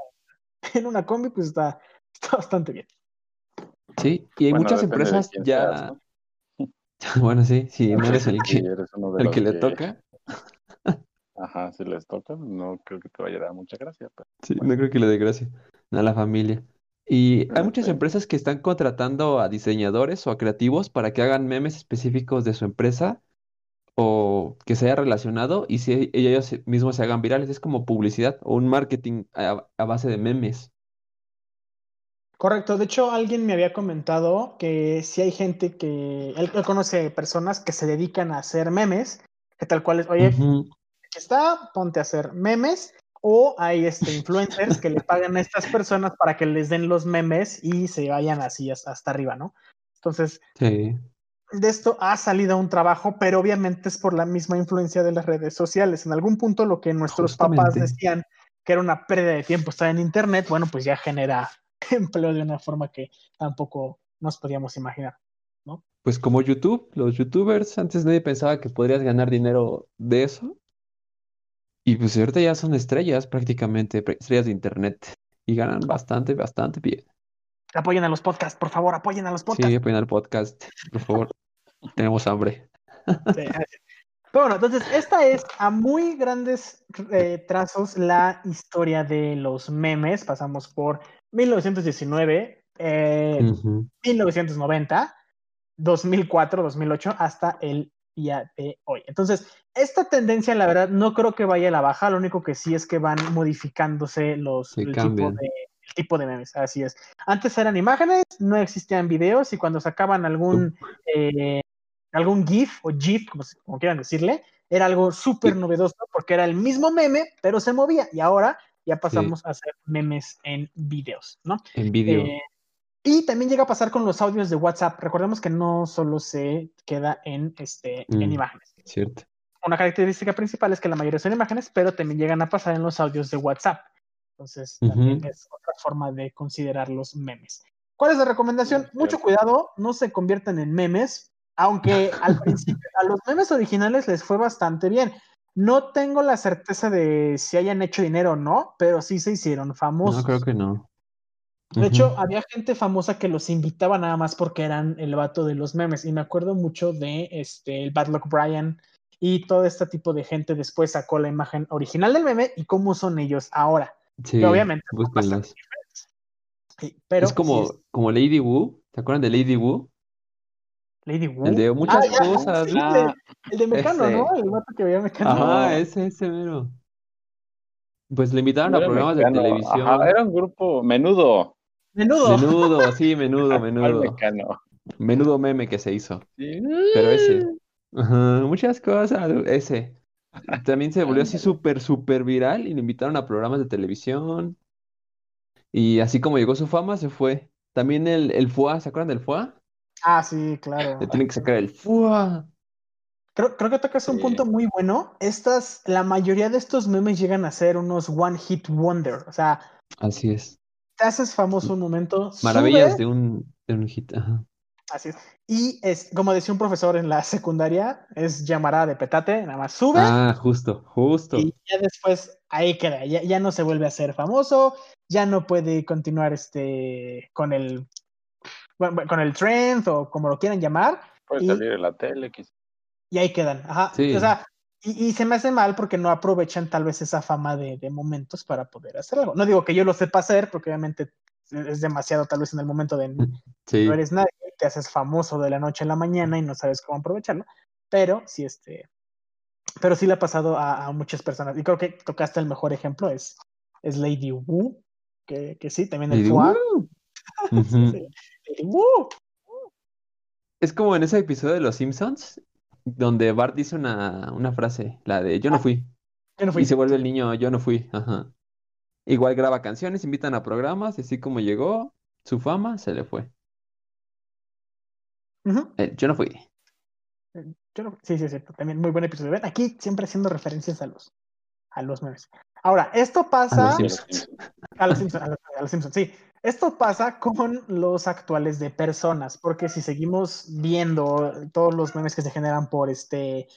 en una combi, pues está, está bastante bien. Sí, y hay Bueno, muchas empresas ya. seas, ¿no? Bueno, sí, si no eres el que, eres uno de el que le toca, Ajá, si les toca, no creo que te vaya a dar mucha gracia. pero- sí, no creo que le dé gracia a la familia. Y hay muchas empresas que están contratando a diseñadores o a creativos para que hagan memes específicos de su empresa o que se haya relacionado y si ellos mismos se hagan virales. Es como publicidad o un marketing a, a base de memes. Correcto, de hecho alguien me había comentado que si hay gente que, él, él conoce personas que se dedican a hacer memes que tal cual es, oye, aquí está, ponte a hacer memes, o hay este, influencers que le pagan a estas personas para que les den los memes y se vayan así hasta arriba, ¿no? Entonces, Sí. de esto ha salido un trabajo, pero obviamente es por la misma influencia de las redes sociales. En algún punto lo que nuestros papás decían que era una pérdida de tiempo estar en internet, bueno, pues ya genera empleo de una forma que tampoco nos podíamos imaginar. Pues como YouTube, los YouTubers, antes nadie pensaba que podrías ganar dinero de eso. Y pues ahorita ya son estrellas prácticamente, estrellas de internet. Y ganan bastante, bastante bien. Apoyen a los podcasts, por favor, apoyen a los podcasts. Sí, apoyen al podcast, por favor. Tenemos hambre. Sí. Pero bueno, entonces, esta es a muy grandes eh, trazos la historia de los memes. Pasamos por 1919, eh, Ujú. 1990, 2004, 2008, hasta el día de hoy. Entonces, esta tendencia, la verdad, no creo que vaya a la baja. Lo único que sí es que van modificándose los, el, tipo de, el tipo de memes. Así es. Antes eran imágenes, no existían videos y cuando sacaban algún, eh, algún GIF o GIF, como, quieran decirle, era algo súper Sí. novedoso porque era el mismo meme, pero se movía. Y ahora ya pasamos a hacer memes en videos, ¿no? En vídeo. Eh, y también llega a pasar con los audios de WhatsApp. Recordemos que no solo se queda en, este, en Mm. imágenes. Cierto. Una característica principal es que la mayoría son imágenes, pero también llegan a pasar en los audios de WhatsApp. Entonces, también es otra forma de considerar los memes. ¿Cuál es la recomendación? Mucho cuidado, no se conviertan en memes, aunque al principio a los memes originales les fue bastante bien. No tengo la certeza de si hayan hecho dinero o no, pero sí se hicieron famosos. No, creo que no. De hecho, había gente famosa que los invitaba nada más porque eran el vato de los memes. Y me acuerdo mucho de este, el Bad Luck Brian y todo este tipo de gente después sacó la imagen original del meme y cómo son ellos ahora. Sí, que obviamente. Sí, pero Es como, sí es como Lady Wu. ¿Se acuerdan de Lady Wu? Lady Wu. El de muchas Ah, cosas. sí, el de- el de Mecano, ese. ¿no? El vato que veía Mecano. Ajá, ese, ese mero. Pues le invitaron No a programas de televisión. ajá, era un grupo menudo. Menudo. Menudo, sí, menudo, ¿Cuál menudo. Mecano? Menudo meme que se hizo. Sí. Pero ese. Ajá, muchas cosas. Ese. También se volvió así súper, súper viral y lo invitaron a programas de televisión. Y así como llegó su fama, se fue. También el, el FUA, ¿se acuerdan del FUA? Ah, sí, claro. Le tienen que sacar el FUA. Creo, creo que tocas un Sí. punto muy bueno. Estas, la mayoría de estos memes llegan a ser unos one hit wonder. O sea, Así es. te haces famoso un momento, Maravillas sube, de un, de un hit. Ajá. Así es. Y es, como decía un profesor en la secundaria, es llamarada de petate, nada más sube Ah, justo, justo. y ya después ahí queda, ya, ya no se vuelve a ser famoso, ya no puede continuar este con el bueno, con el trend o como lo quieran llamar, Puede Y- salir en la tele, quizás. y ahí quedan. Ajá. Sí. O sea, y, y se me hace mal porque no aprovechan tal vez esa fama de, de momentos para poder hacer algo. No digo que yo lo sepa hacer, porque obviamente es demasiado tal vez en el momento de Sí. no eres nadie, te haces famoso de la noche a la mañana y no sabes cómo aprovecharlo. Pero sí, este, pero sí le ha pasado a, a muchas personas. Y creo que tocaste el mejor ejemplo, es, es Lady Wu, que, que sí, también el FUA. Wu. Ujú. Sí, Lady Wu. Es como en ese episodio de Los Simpsons, donde Bart dice una, una frase, la de yo no fui. Yo no fui. Y se vuelve el niño, yo no fui. Ajá. Igual graba canciones, invitan a programas, y así como llegó, su fama se le fue. Eh, yo no fui. Yo no- sí, sí, es cierto. También muy buen episodio. Ven, aquí siempre haciendo referencias a los, a los memes. Ahora, esto pasa. A los Simpsons. A los Simpsons, a los, a los Simpsons, sí. Esto pasa con los actuales de personas, porque si seguimos viendo todos los memes que se generan por este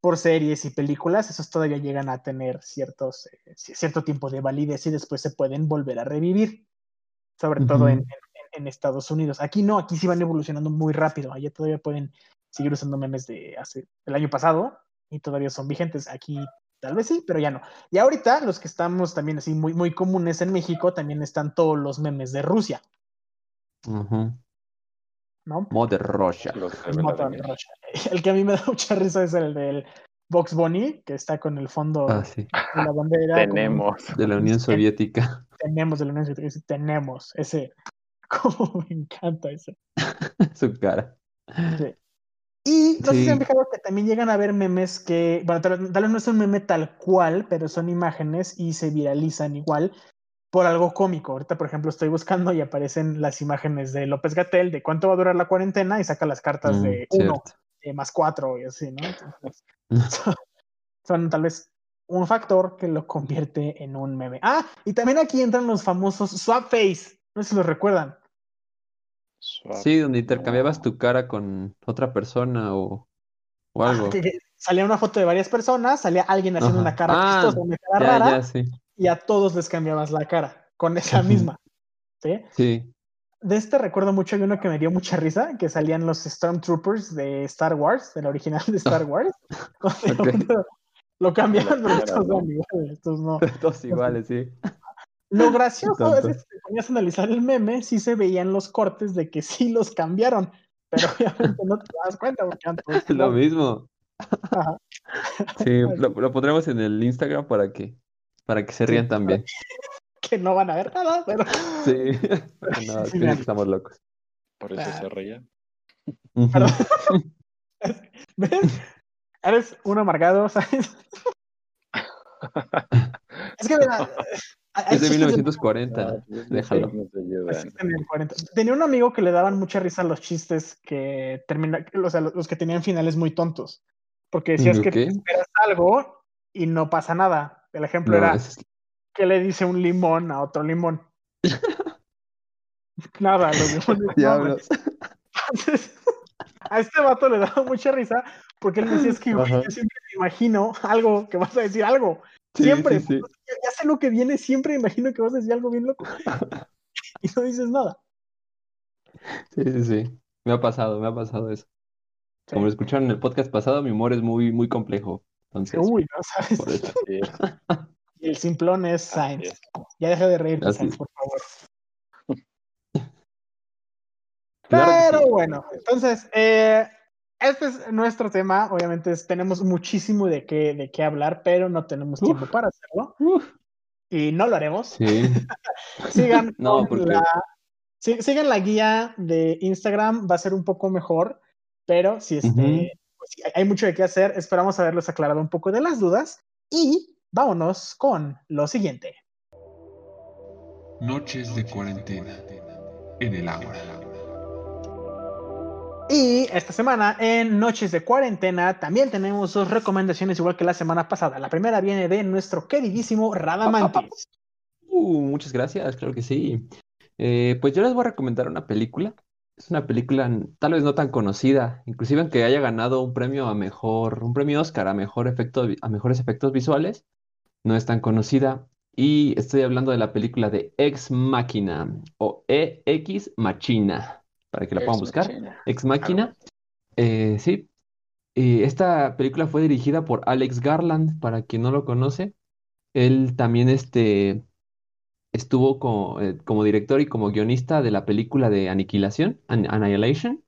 por series y películas, esos todavía llegan a tener ciertos, eh, ci- cierto tiempo de validez y después se pueden volver a revivir, sobre todo en, en- en Estados Unidos. Aquí no, aquí sí van evolucionando muy rápido, allá todavía pueden seguir usando memes de hace el año pasado y todavía son vigentes. Aquí tal vez sí, pero ya no. Y ahorita los que estamos también así muy, muy comunes en México, también están todos los memes de Rusia, Ujú. ¿no? Mother Russia. El que a mí me da mucha risa es el del Box Bunny, que está con el fondo Ah, sí. de la bandera. Tenemos. De la Unión. Soviética. tenemos de la Unión Soviética, tenemos ese, como me encanta ese. Su cara. Y no sé si han fijado que también llegan a ver memes que, bueno, tal, tal vez no es un meme tal cual, pero son imágenes y se viralizan igual por algo cómico. Ahorita, por ejemplo, estoy buscando y aparecen las imágenes de López Gatel de cuánto va a durar la cuarentena y saca las cartas Mm, de uno, más cuatro y así, ¿no? Entonces, son, son tal vez un factor que lo convierte en un meme. Ah, y también aquí entran los famosos swap face. No sé si los recuerdan. Sí, donde intercambiabas tu cara con otra persona o, o Ah, algo. salía una foto de varias personas, salía alguien haciendo Ajá. una cara Ah, chistosa, una cara Ya, rara, ya, sí. y a todos les cambiabas la cara con esa misma. ¿sí? Sí. De este recuerdo mucho de uno que me dio mucha risa, que salían los Stormtroopers de Star Wars, de la original de Star Wars. Ok. uno lo cambiaban, pero estos ¿no? son iguales, estos no. Todos iguales, sí. Lo gracioso es que si te ponías a analizar el meme, sí se veían los cortes de que sí los cambiaron, pero obviamente no te das cuenta porque todos Lo mismo. Ajá. Sí, lo, lo pondremos en el Instagram para que, para que se rían también. que no van a ver nada, pero Sí. No, Sí, estamos locos. Por eso Ah. se reía. Ujú. Perdón. ¿Ves? Eres un amargado, ¿sabes? es que mira, hay Es de chistes 1940. pues, Déjalo. no 40. Tenía un amigo que le daban mucha risa a los chistes que termina, o sea, los que tenían finales muy tontos. Porque decías que Ok. te esperas algo y no pasa nada. El ejemplo No, era es- que le dice un limón a otro limón. Nada, los limones. Diablos. Entonces, a este vato le daba mucha risa porque él decía, es que yo siempre me imagino algo, que vas a decir algo. Siempre. sí, sí. Ya, ya sé lo que viene, siempre me imagino que vas a decir algo bien loco. Y no dices nada. Sí, sí, sí. Me ha pasado, me ha pasado eso. Sí. Como lo escucharon en el podcast pasado, mi humor es muy, muy complejo. Entonces, Uy, no sabes. por eso. El simplón es es. Ya deja de reírte, es. por favor. Claro Pero sí. bueno, entonces, eh, este es nuestro tema. Obviamente es- tenemos muchísimo de qué, de qué hablar, pero no tenemos tiempo Uf. para hacerlo. Uf, Y no lo haremos. sí. Sigan, No, con porque- la, sigan la guía de Instagram, va a ser un poco mejor, pero si este, pues, sí, hay mucho de qué hacer. Esperamos haberles aclarado un poco de las dudas y vámonos con lo siguiente. Noches de cuarentena en el agua. Y esta semana en Noches de Cuarentena también tenemos dos recomendaciones igual que la semana pasada. La primera viene de nuestro queridísimo Radamantis. Uh, muchas gracias, claro que sí. Eh, pues yo les voy a recomendar una película. Es una película tal vez no tan conocida, inclusive aunque haya ganado un premio a mejor, un premio Oscar a mejor a mejores efectos visuales, no es tan conocida. Y estoy hablando de la película de Ex Machina o EX Machina, para que la puedan buscar. Machina. Ex Machina. Eh, sí. Eh, esta película fue dirigida por Alex Garland, para quien no lo conoce. Él también este, estuvo co- eh, como director y como guionista de la película de Aniquilación, An- Annihilation,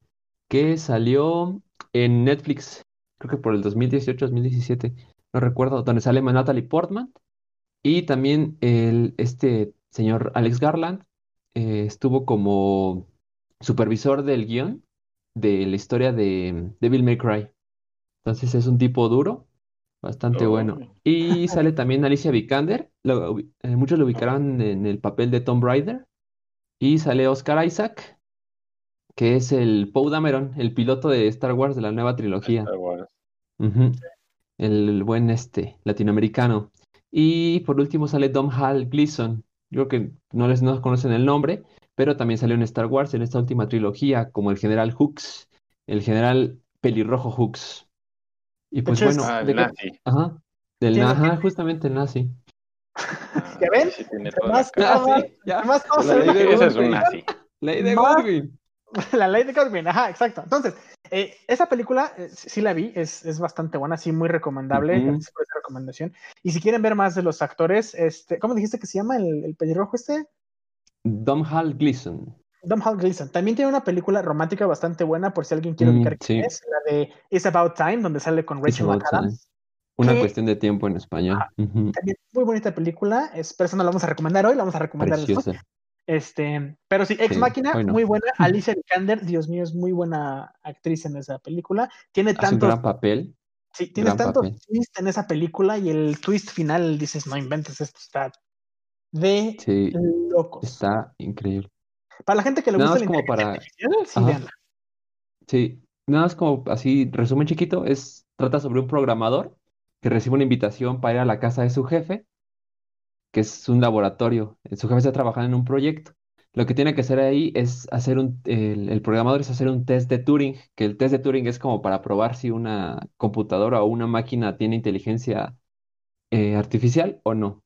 que salió en Netflix, creo que por el 2018-2017, no recuerdo, donde sale Natalie Portman. Y también el, este señor Alex Garland eh, estuvo como supervisor del guion de la historia de Devil May Cry. Entonces es un tipo duro, bastante bueno. Oh. Y sale también Alicia Vikander, lo eh, muchos lo ubicarán en el papel de Tomb Raider. Y sale Oscar Isaac, que es el Poe Dameron, el piloto de Star Wars de la nueva trilogía. Star Wars. Ujú. El buen este latinoamericano. Y por último sale Dom Hall Gleason. Yo creo que no les no conocen el nombre, pero también salió en Star Wars en esta última trilogía como el general Hux, el general pelirrojo Hux. Y pues bueno, Ah, ¿de el qué- nazi. Ajá. Del Tiene- ajá, justamente el nazi. Ah, ¿Ya ven? sí más la cosas- Ah. Además, todos La ley de es un nazi. Ley de Más-. La ley de ajá, exacto. Entonces, eh, esa película eh, sí la vi, es, es bastante buena, sí, muy recomendable. Ujú. gracias por esa recomendación. Y si quieren ver más de los actores, este, ¿cómo dijiste que se llama el, el pelirrojo este? Dom Hall Gleason. Dom Hall Gleason. También tiene una película romántica bastante buena, por si alguien quiere Mm, ubicar quién sí. es, la de It's About Time, donde sale con Rachel McAdams. Una cuestión de tiempo en español. Ujú. También muy bonita película, es, pero eso no la vamos a recomendar hoy, la vamos a recomendar después. Preciosa. Este, pero sí, Ex Sí, Máquina, muy buena. Alicia Vikander, Dios mío, es muy buena actriz en esa película. Tiene un tantos, gran papel. sí, tienes papel. twists en esa película y el twist final dices, no inventes, esto está de Sí, locos. está increíble. Para la gente que le Nada gusta más la como para- inteligencia artificial, sí. Sí, nada más como así, resumen chiquito, es, trata sobre un programador que recibe una invitación para ir a la casa de su jefe, que es un laboratorio. Su jefe está trabajando en un proyecto. Lo que tiene que hacer ahí es hacer un, el, el programador es hacer un test de Turing, que el test de Turing es como para probar si una computadora o una máquina tiene inteligencia eh, artificial o no.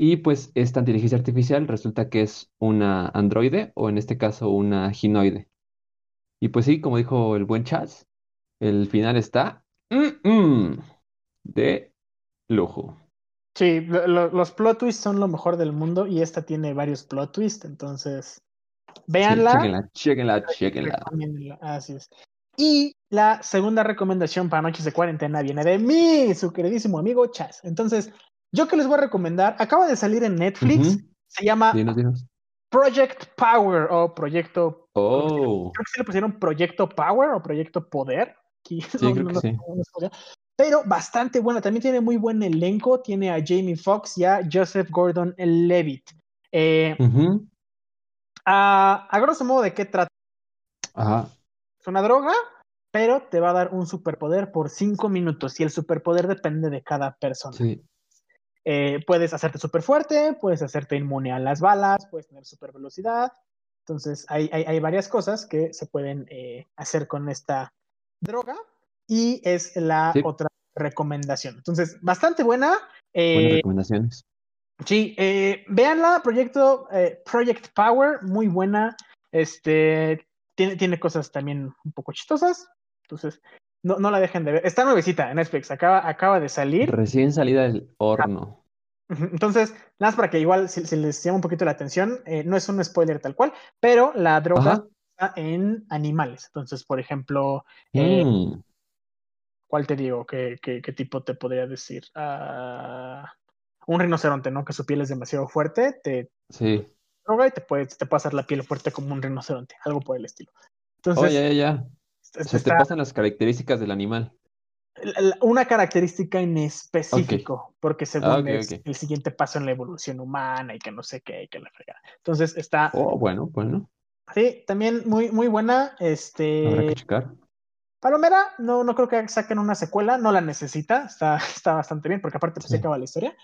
Y pues esta inteligencia artificial resulta que es una androide o en este caso una ginoide. Y pues sí, como dijo el buen Chaz, el final está mm, mm, de lujo. Sí, lo- lo- los plot twists son lo mejor del mundo y esta tiene varios plot twists, entonces Sí, véanla. chéquenla, chéquenla, chéquenla. Recomiéndenla, Así es. Y la segunda recomendación para noches de cuarentena viene de mí, su queridísimo amigo Chas. Entonces, yo que les voy a recomendar, acaba de salir en Netflix, se llama Dinos, dinos. Project Power o Proyecto, Oh, creo que sí le pusieron Proyecto Power o Proyecto Poder. Aquí, Sí, creo que sí. Pero bastante buena, también tiene muy buen elenco, tiene a Jamie Foxx y a Joseph Gordon Levitt. Eh, ujú. a, a grosso modo, ¿de qué trata? Ajá. Es una droga, pero te va a dar un superpoder por cinco minutos y el superpoder depende de cada persona. Sí. Eh, puedes hacerte súper fuerte, puedes hacerte inmune a las balas, puedes tener super velocidad. Entonces, hay, hay, hay varias cosas que se pueden eh, hacer con esta droga y es la Sí. otra recomendación. Entonces, bastante buena. Buenas Eh, recomendaciones. Sí, véanla, proyecto Project Power, muy buena. Este tiene, tiene cosas también un poco chistosas. Entonces, no, no la dejen de ver. Está nuevecita en Netflix, acaba, acaba de salir. Recién salida del horno. Ujú, Entonces, nada más para que igual, si, si les llama un poquito la atención, eh, no es un spoiler tal cual, pero la droga Ajá. está en animales. Entonces, por ejemplo, eh, Mm, ¿cuál te digo? ¿Qué, qué, qué tipo te podría decir? Ah, un rinoceronte, ¿no? Que su piel es demasiado fuerte, te, sí. droga y te puede, te puede hacer la piel fuerte como un rinoceronte, algo por el estilo. Oh, Entonces, ya, ya, ya. Se te pasan las características del animal. una característica en específico, porque según Ah, ok, es el siguiente paso en la evolución humana y que no sé qué, y que la fregada. Entonces está, Oh, bueno, bueno. sí, también muy, muy buena. Habrá Este, que checar. Palomera, no, no creo que saquen una secuela, no la necesita, está, está bastante bien, porque aparte pues, se acaba la historia.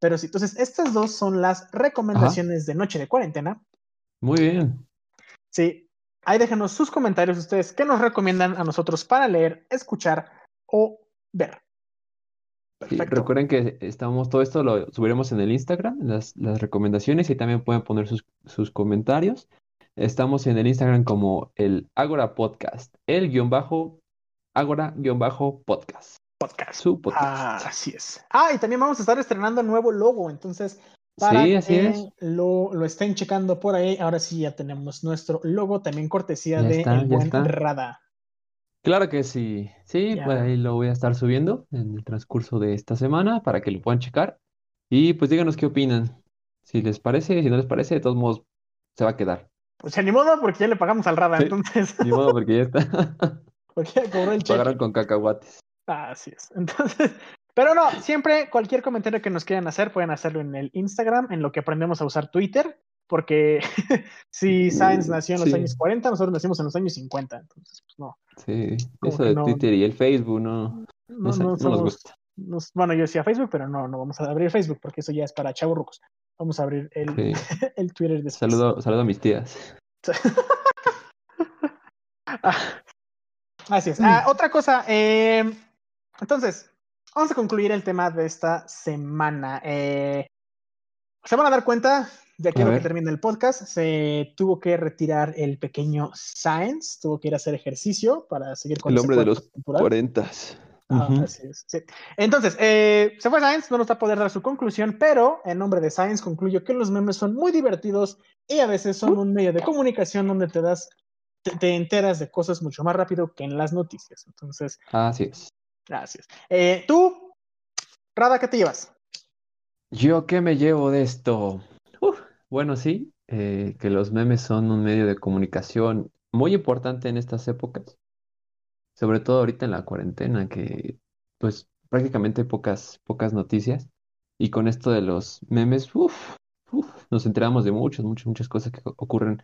Pero sí, entonces estas dos son las recomendaciones de Noche de Cuarentena. Muy bien. Sí, ahí déjenos sus comentarios ustedes, qué nos recomiendan a nosotros para leer, escuchar o ver. Sí, Perfecto. recuerden que estamos, todo esto lo subiremos en el Instagram, las, las recomendaciones, y también pueden poner sus, sus comentarios. Estamos en el Instagram como el Agora Podcast, el guion bajo, Agora guion bajo podcast, Podcast. su podcast. Ah, así es. Ah, y también vamos a estar estrenando nuevo logo, entonces para Sí, así que es. Lo, lo estén checando por ahí, ahora sí ya tenemos nuestro logo, también cortesía Ya de está, el buen. Rada. Claro que sí. Sí, Ya. pues ahí lo voy a estar subiendo en el transcurso de esta semana para que lo puedan checar. Y pues díganos qué opinan. Si les parece, si no les parece, de todos modos se va a quedar. Pues ni modo, porque ya le pagamos al Rada, Sí. entonces, Ni modo, porque ya está. porque ya cobró el cheque. Pagaron con cacahuates. Así es. Entonces, pero no, siempre cualquier comentario que nos quieran hacer, pueden hacerlo en el Instagram, en lo que aprendemos a usar Twitter, porque si Science nació en los Sí. años 40, nosotros nacimos en los años 50, entonces, pues no. Sí, Como eso de no- Twitter y el Facebook, no, No, no, no nos somos- gusta. nos- bueno, yo decía Facebook, pero no, no vamos a abrir Facebook porque eso ya es para chaburrucos. Vamos a abrir el, Sí. el Twitter de Saludo, saludo a mis tías. Así es. Ah, otra cosa, eh, entonces, vamos a concluir el tema de esta semana. Eh, se van a dar cuenta, de aquí A a lo que ver. termina el podcast, se tuvo que retirar el pequeño Science, tuvo que ir a hacer ejercicio para seguir con El hombre de los cuarentas. Ah, así es, sí. Entonces, eh, se fue Science, no nos va a poder dar su conclusión, pero en nombre de Science concluyo que los memes son muy divertidos y a veces son un medio de comunicación donde te das, te, te enteras de cosas mucho más rápido que en las noticias. Entonces, Así es. Gracias. Eh, Tú, Rada, ¿qué te llevas? ¿Yo qué me llevo de esto? Bueno, sí. eh, que los memes son un medio de comunicación muy importante en estas épocas, sobre todo ahorita en la cuarentena, que pues prácticamente pocas, pocas noticias. Y con esto de los memes, uf, uf, nos enteramos de muchas, muchas, muchas cosas que ocurren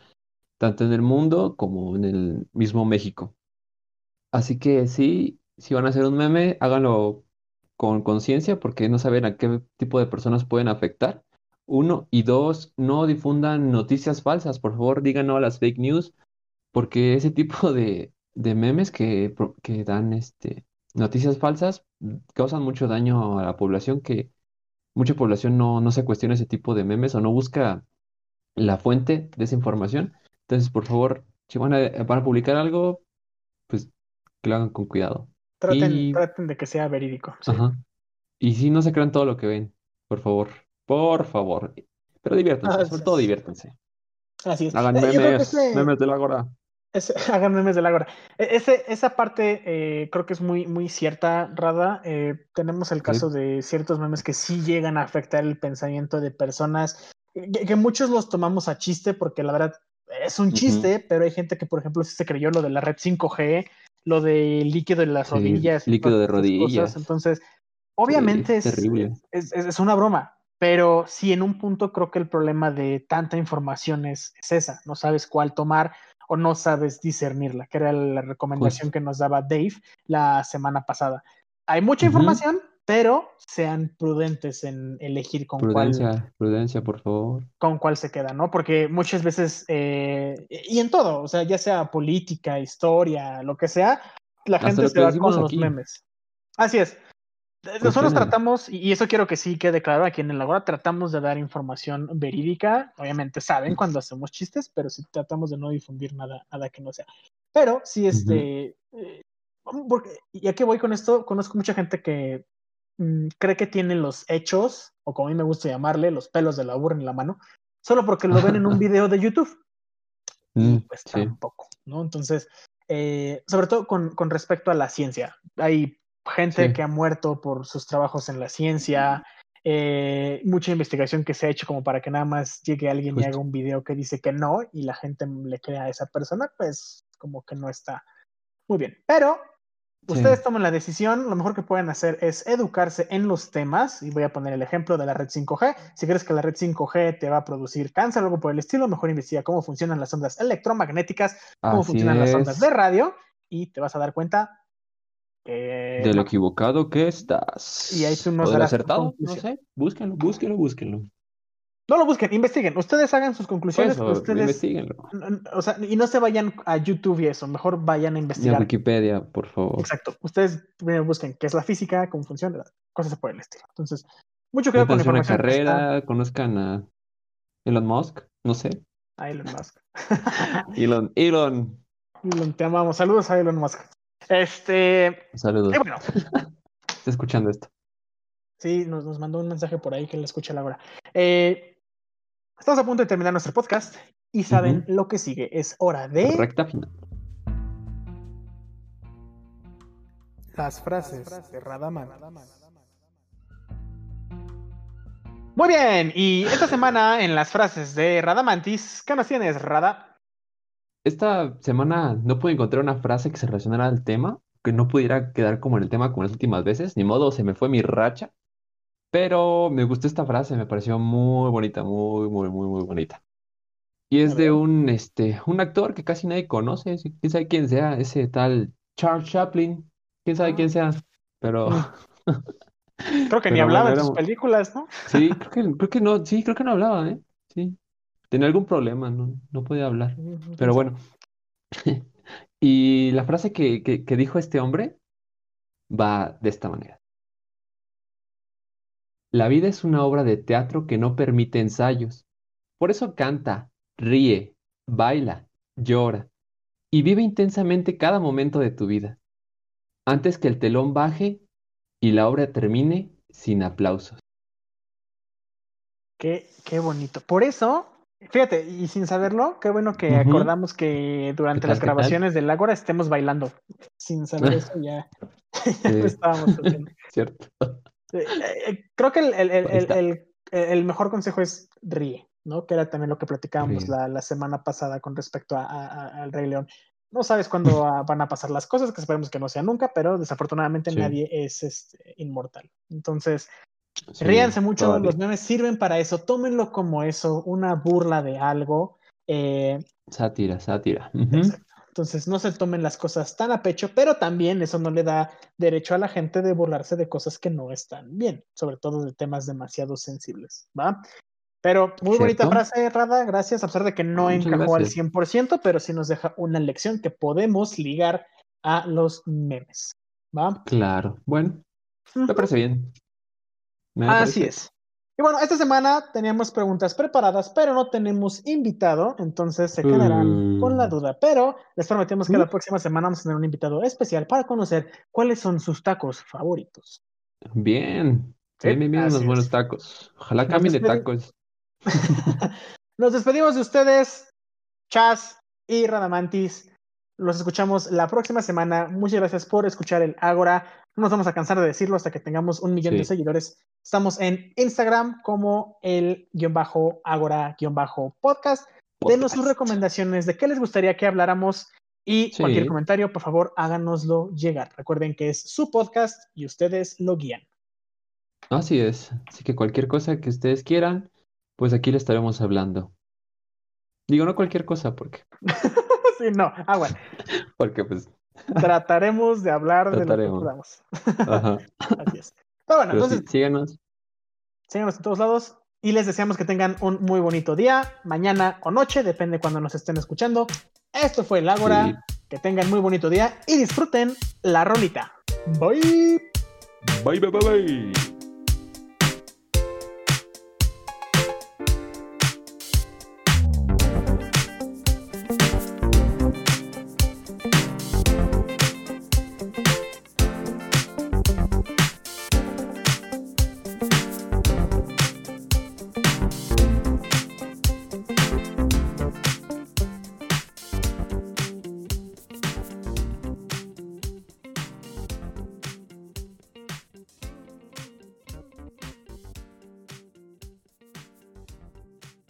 tanto en el mundo como en el mismo México. Así que sí, si van a hacer un meme, háganlo con conciencia porque no saben a qué tipo de personas pueden afectar. Uno, y dos, no difundan noticias falsas, por favor, digan a las fake news, porque ese tipo de, de memes que, que dan este, noticias falsas mm, causan mucho daño a la población, que mucha población no, no se cuestiona ese tipo de memes o no busca la fuente de esa información. Entonces, por favor, si van a, van a publicar algo, pues que lo hagan con cuidado. Traten, Y, traten de que sea verídico. sí. ajá. Y si no se crean todo lo que ven, por favor, por favor. Pero diviértanse, Así sobre todo diviértanse. Así es. Hagan Eh, memes, ese- memes de la hora. ese- hagan memes de la hora. E- Ese, esa parte eh, creo que es muy, muy cierta, Rada. Eh, tenemos el caso de ciertos memes que sí llegan a afectar el pensamiento de personas, que, que muchos los tomamos a chiste porque la verdad es un chiste, pero hay gente que, por ejemplo, sí se creyó lo de la red 5G, lo de líquido en las Sí, rodillas. líquido de cosas. rodillas. Entonces, obviamente Sí, es, terrible. es, es- es una broma, pero sí en un punto creo que el problema de tanta información es, es esa, no sabes cuál tomar o no sabes discernirla, que era la recomendación que nos daba Dave la semana pasada. Hay mucha información, pero sean prudentes en elegir con cuál, Prudencia, prudencia, por favor. con cuál se queda, ¿no? Porque muchas veces, eh, y en todo, o sea, ya sea política, historia, lo que sea, la Hasta gente se va con los aquí. memes. Así es. Nosotros tratamos, y eso quiero que sí quede claro aquí en el Agora, tratamos de dar información verídica. Obviamente saben cuando hacemos chistes, pero sí tratamos de no difundir nada, nada que no sea. Pero sí, este, eh, porque, y a qué voy con esto, conozco mucha gente que mm, cree que tiene los hechos, o como a mí me gusta llamarle, los pelos de la burra en la mano, solo porque lo ven en un video de YouTube. Mm, Pues sí. tampoco, ¿no? Entonces, eh, sobre todo con, con respecto a la ciencia. Hay gente Sí. que ha muerto por sus trabajos en la ciencia, eh, mucha investigación que se ha hecho como para que nada más llegue alguien y haga un video que dice que no y la gente le crea a esa persona, pues como que no está muy bien. Pero Sí. ustedes toman la decisión, lo mejor que pueden hacer es educarse en los temas, y voy a poner el ejemplo de la red 5G. Si crees que la red 5G te va a producir cáncer o algo por el estilo, mejor investiga cómo funcionan las ondas electromagnéticas, cómo Así funcionan las ondas de radio, y te vas a dar cuenta que De lo equivocado que estás. Y ahí tú nos O acertado, no sé. Búsquenlo, búsquenlo, búsquenlo. No lo busquen, investiguen. Ustedes hagan sus conclusiones, Eso, pero ustedes, o sea, y no se vayan a YouTube y eso, mejor vayan a Ni a investigar. Wikipedia, por favor. Exacto. Ustedes primero busquen qué es la física, cómo funciona, cosas por el estilo. Entonces, mucho cuidado con la a una está carrera, conozcan a Elon Musk, no sé. a Elon Musk. Elon, Elon. Elon, te amamos. Saludos a Elon Musk. Este, Saludos. y bueno, Está escuchando esto. sí, nos, nos mandó un mensaje por ahí que le escucha Laura. Eh, estamos a punto de terminar nuestro podcast y saben lo que sigue. Es hora de Recta final. las frases de Radaman. Muy bien, y esta semana en las frases de Radamantis, ¿qué nos tienes, Rada? Esta semana no pude encontrar una frase que se relacionara al tema, que no pudiera quedar como en el tema como las últimas veces. Ni modo, se me fue mi racha. Pero me gustó esta frase, me pareció muy bonita, muy, muy, muy, muy bonita. Y es A de ver. un, este, un actor que casi nadie conoce, quién sabe quién sea, ese tal Charles Chaplin, quién sabe quién sea, pero Creo que ni Pero hablaba bueno, en sus películas, ¿no? sí, creo que, creo que no, sí, creo que no hablaba, ¿eh? Sí, tenía algún problema, no, no podía hablar. Pero bueno, y la frase que, que, que dijo este hombre va de esta manera. La vida es una obra de teatro que no permite ensayos. Por eso canta, ríe, baila, llora y vive intensamente cada momento de tu vida, antes que el telón baje y la obra termine sin aplausos. Qué, qué bonito. Por eso, fíjate, y sin saberlo, qué bueno que acordamos que durante ¿Qué las grabaciones del Ágora estemos bailando. Sin saber eso ya, ya lo Sí. estábamos haciendo. ¿Cierto? Eh, eh, creo que el, el- el- el- mejor consejo es ríe. ¿no? Que era también lo que platicábamos la, la semana pasada con respecto a- a- a- al Rey León. No sabes cuándo van a pasar las cosas, que esperemos que no sea nunca, pero desafortunadamente Sí. nadie es este, inmortal. Entonces, Sí, ríanse mucho, todavía. los memes sirven para eso, tómenlo como eso, una burla de algo. eh, Sátira, sátira. Exacto. Entonces no se tomen las cosas tan a pecho, pero también eso no le da derecho a la gente de burlarse de cosas que no están bien, sobre todo de temas demasiado sensibles, ¿va? Pero muy bonita frase, Rada, gracias, a pesar de que no Muchas encajó al gracias. 100%, pero sí nos deja una lección que podemos ligar a los memes, ¿va? Claro. Bueno, me parece bien. Me Así parece. es. Y bueno, esta semana teníamos preguntas preparadas, pero no tenemos invitado, entonces se quedarán Mm. con la duda. Pero les prometemos que Mm. la próxima semana vamos a tener un invitado especial para conocer cuáles son sus tacos favoritos. Bien. Sí, Bien, bien, unos buenos tacos. Ojalá cambien de tacos. Nos despedimos de ustedes, Chas y Radamantis. Los escuchamos la próxima semana. Muchas gracias por escuchar el Ágora. No nos vamos a cansar de decirlo hasta que tengamos un millón de seguidores. Estamos en Instagram como el guion bajo Ágora guion bajo podcast. Denos sus recomendaciones de qué les gustaría que habláramos y Sí. cualquier comentario, por favor, háganoslo llegar. Recuerden que es su podcast y ustedes lo guían. Así es. Así que cualquier cosa que ustedes quieran, pues aquí le estaremos hablando. Digo, no cualquier cosa, porque, sí, no, agua. porque pues, Trataremos de hablar de lo que Trataremos. podamos. Así es. Pero bueno, Pero sí, entonces, síganos. síganos en todos lados y les deseamos que tengan un muy bonito día, mañana o noche, depende cuando nos estén escuchando. Esto fue el Ágora. Que tengan muy bonito día y disfruten la rolita. Bye. Bye, bye, bye, bye.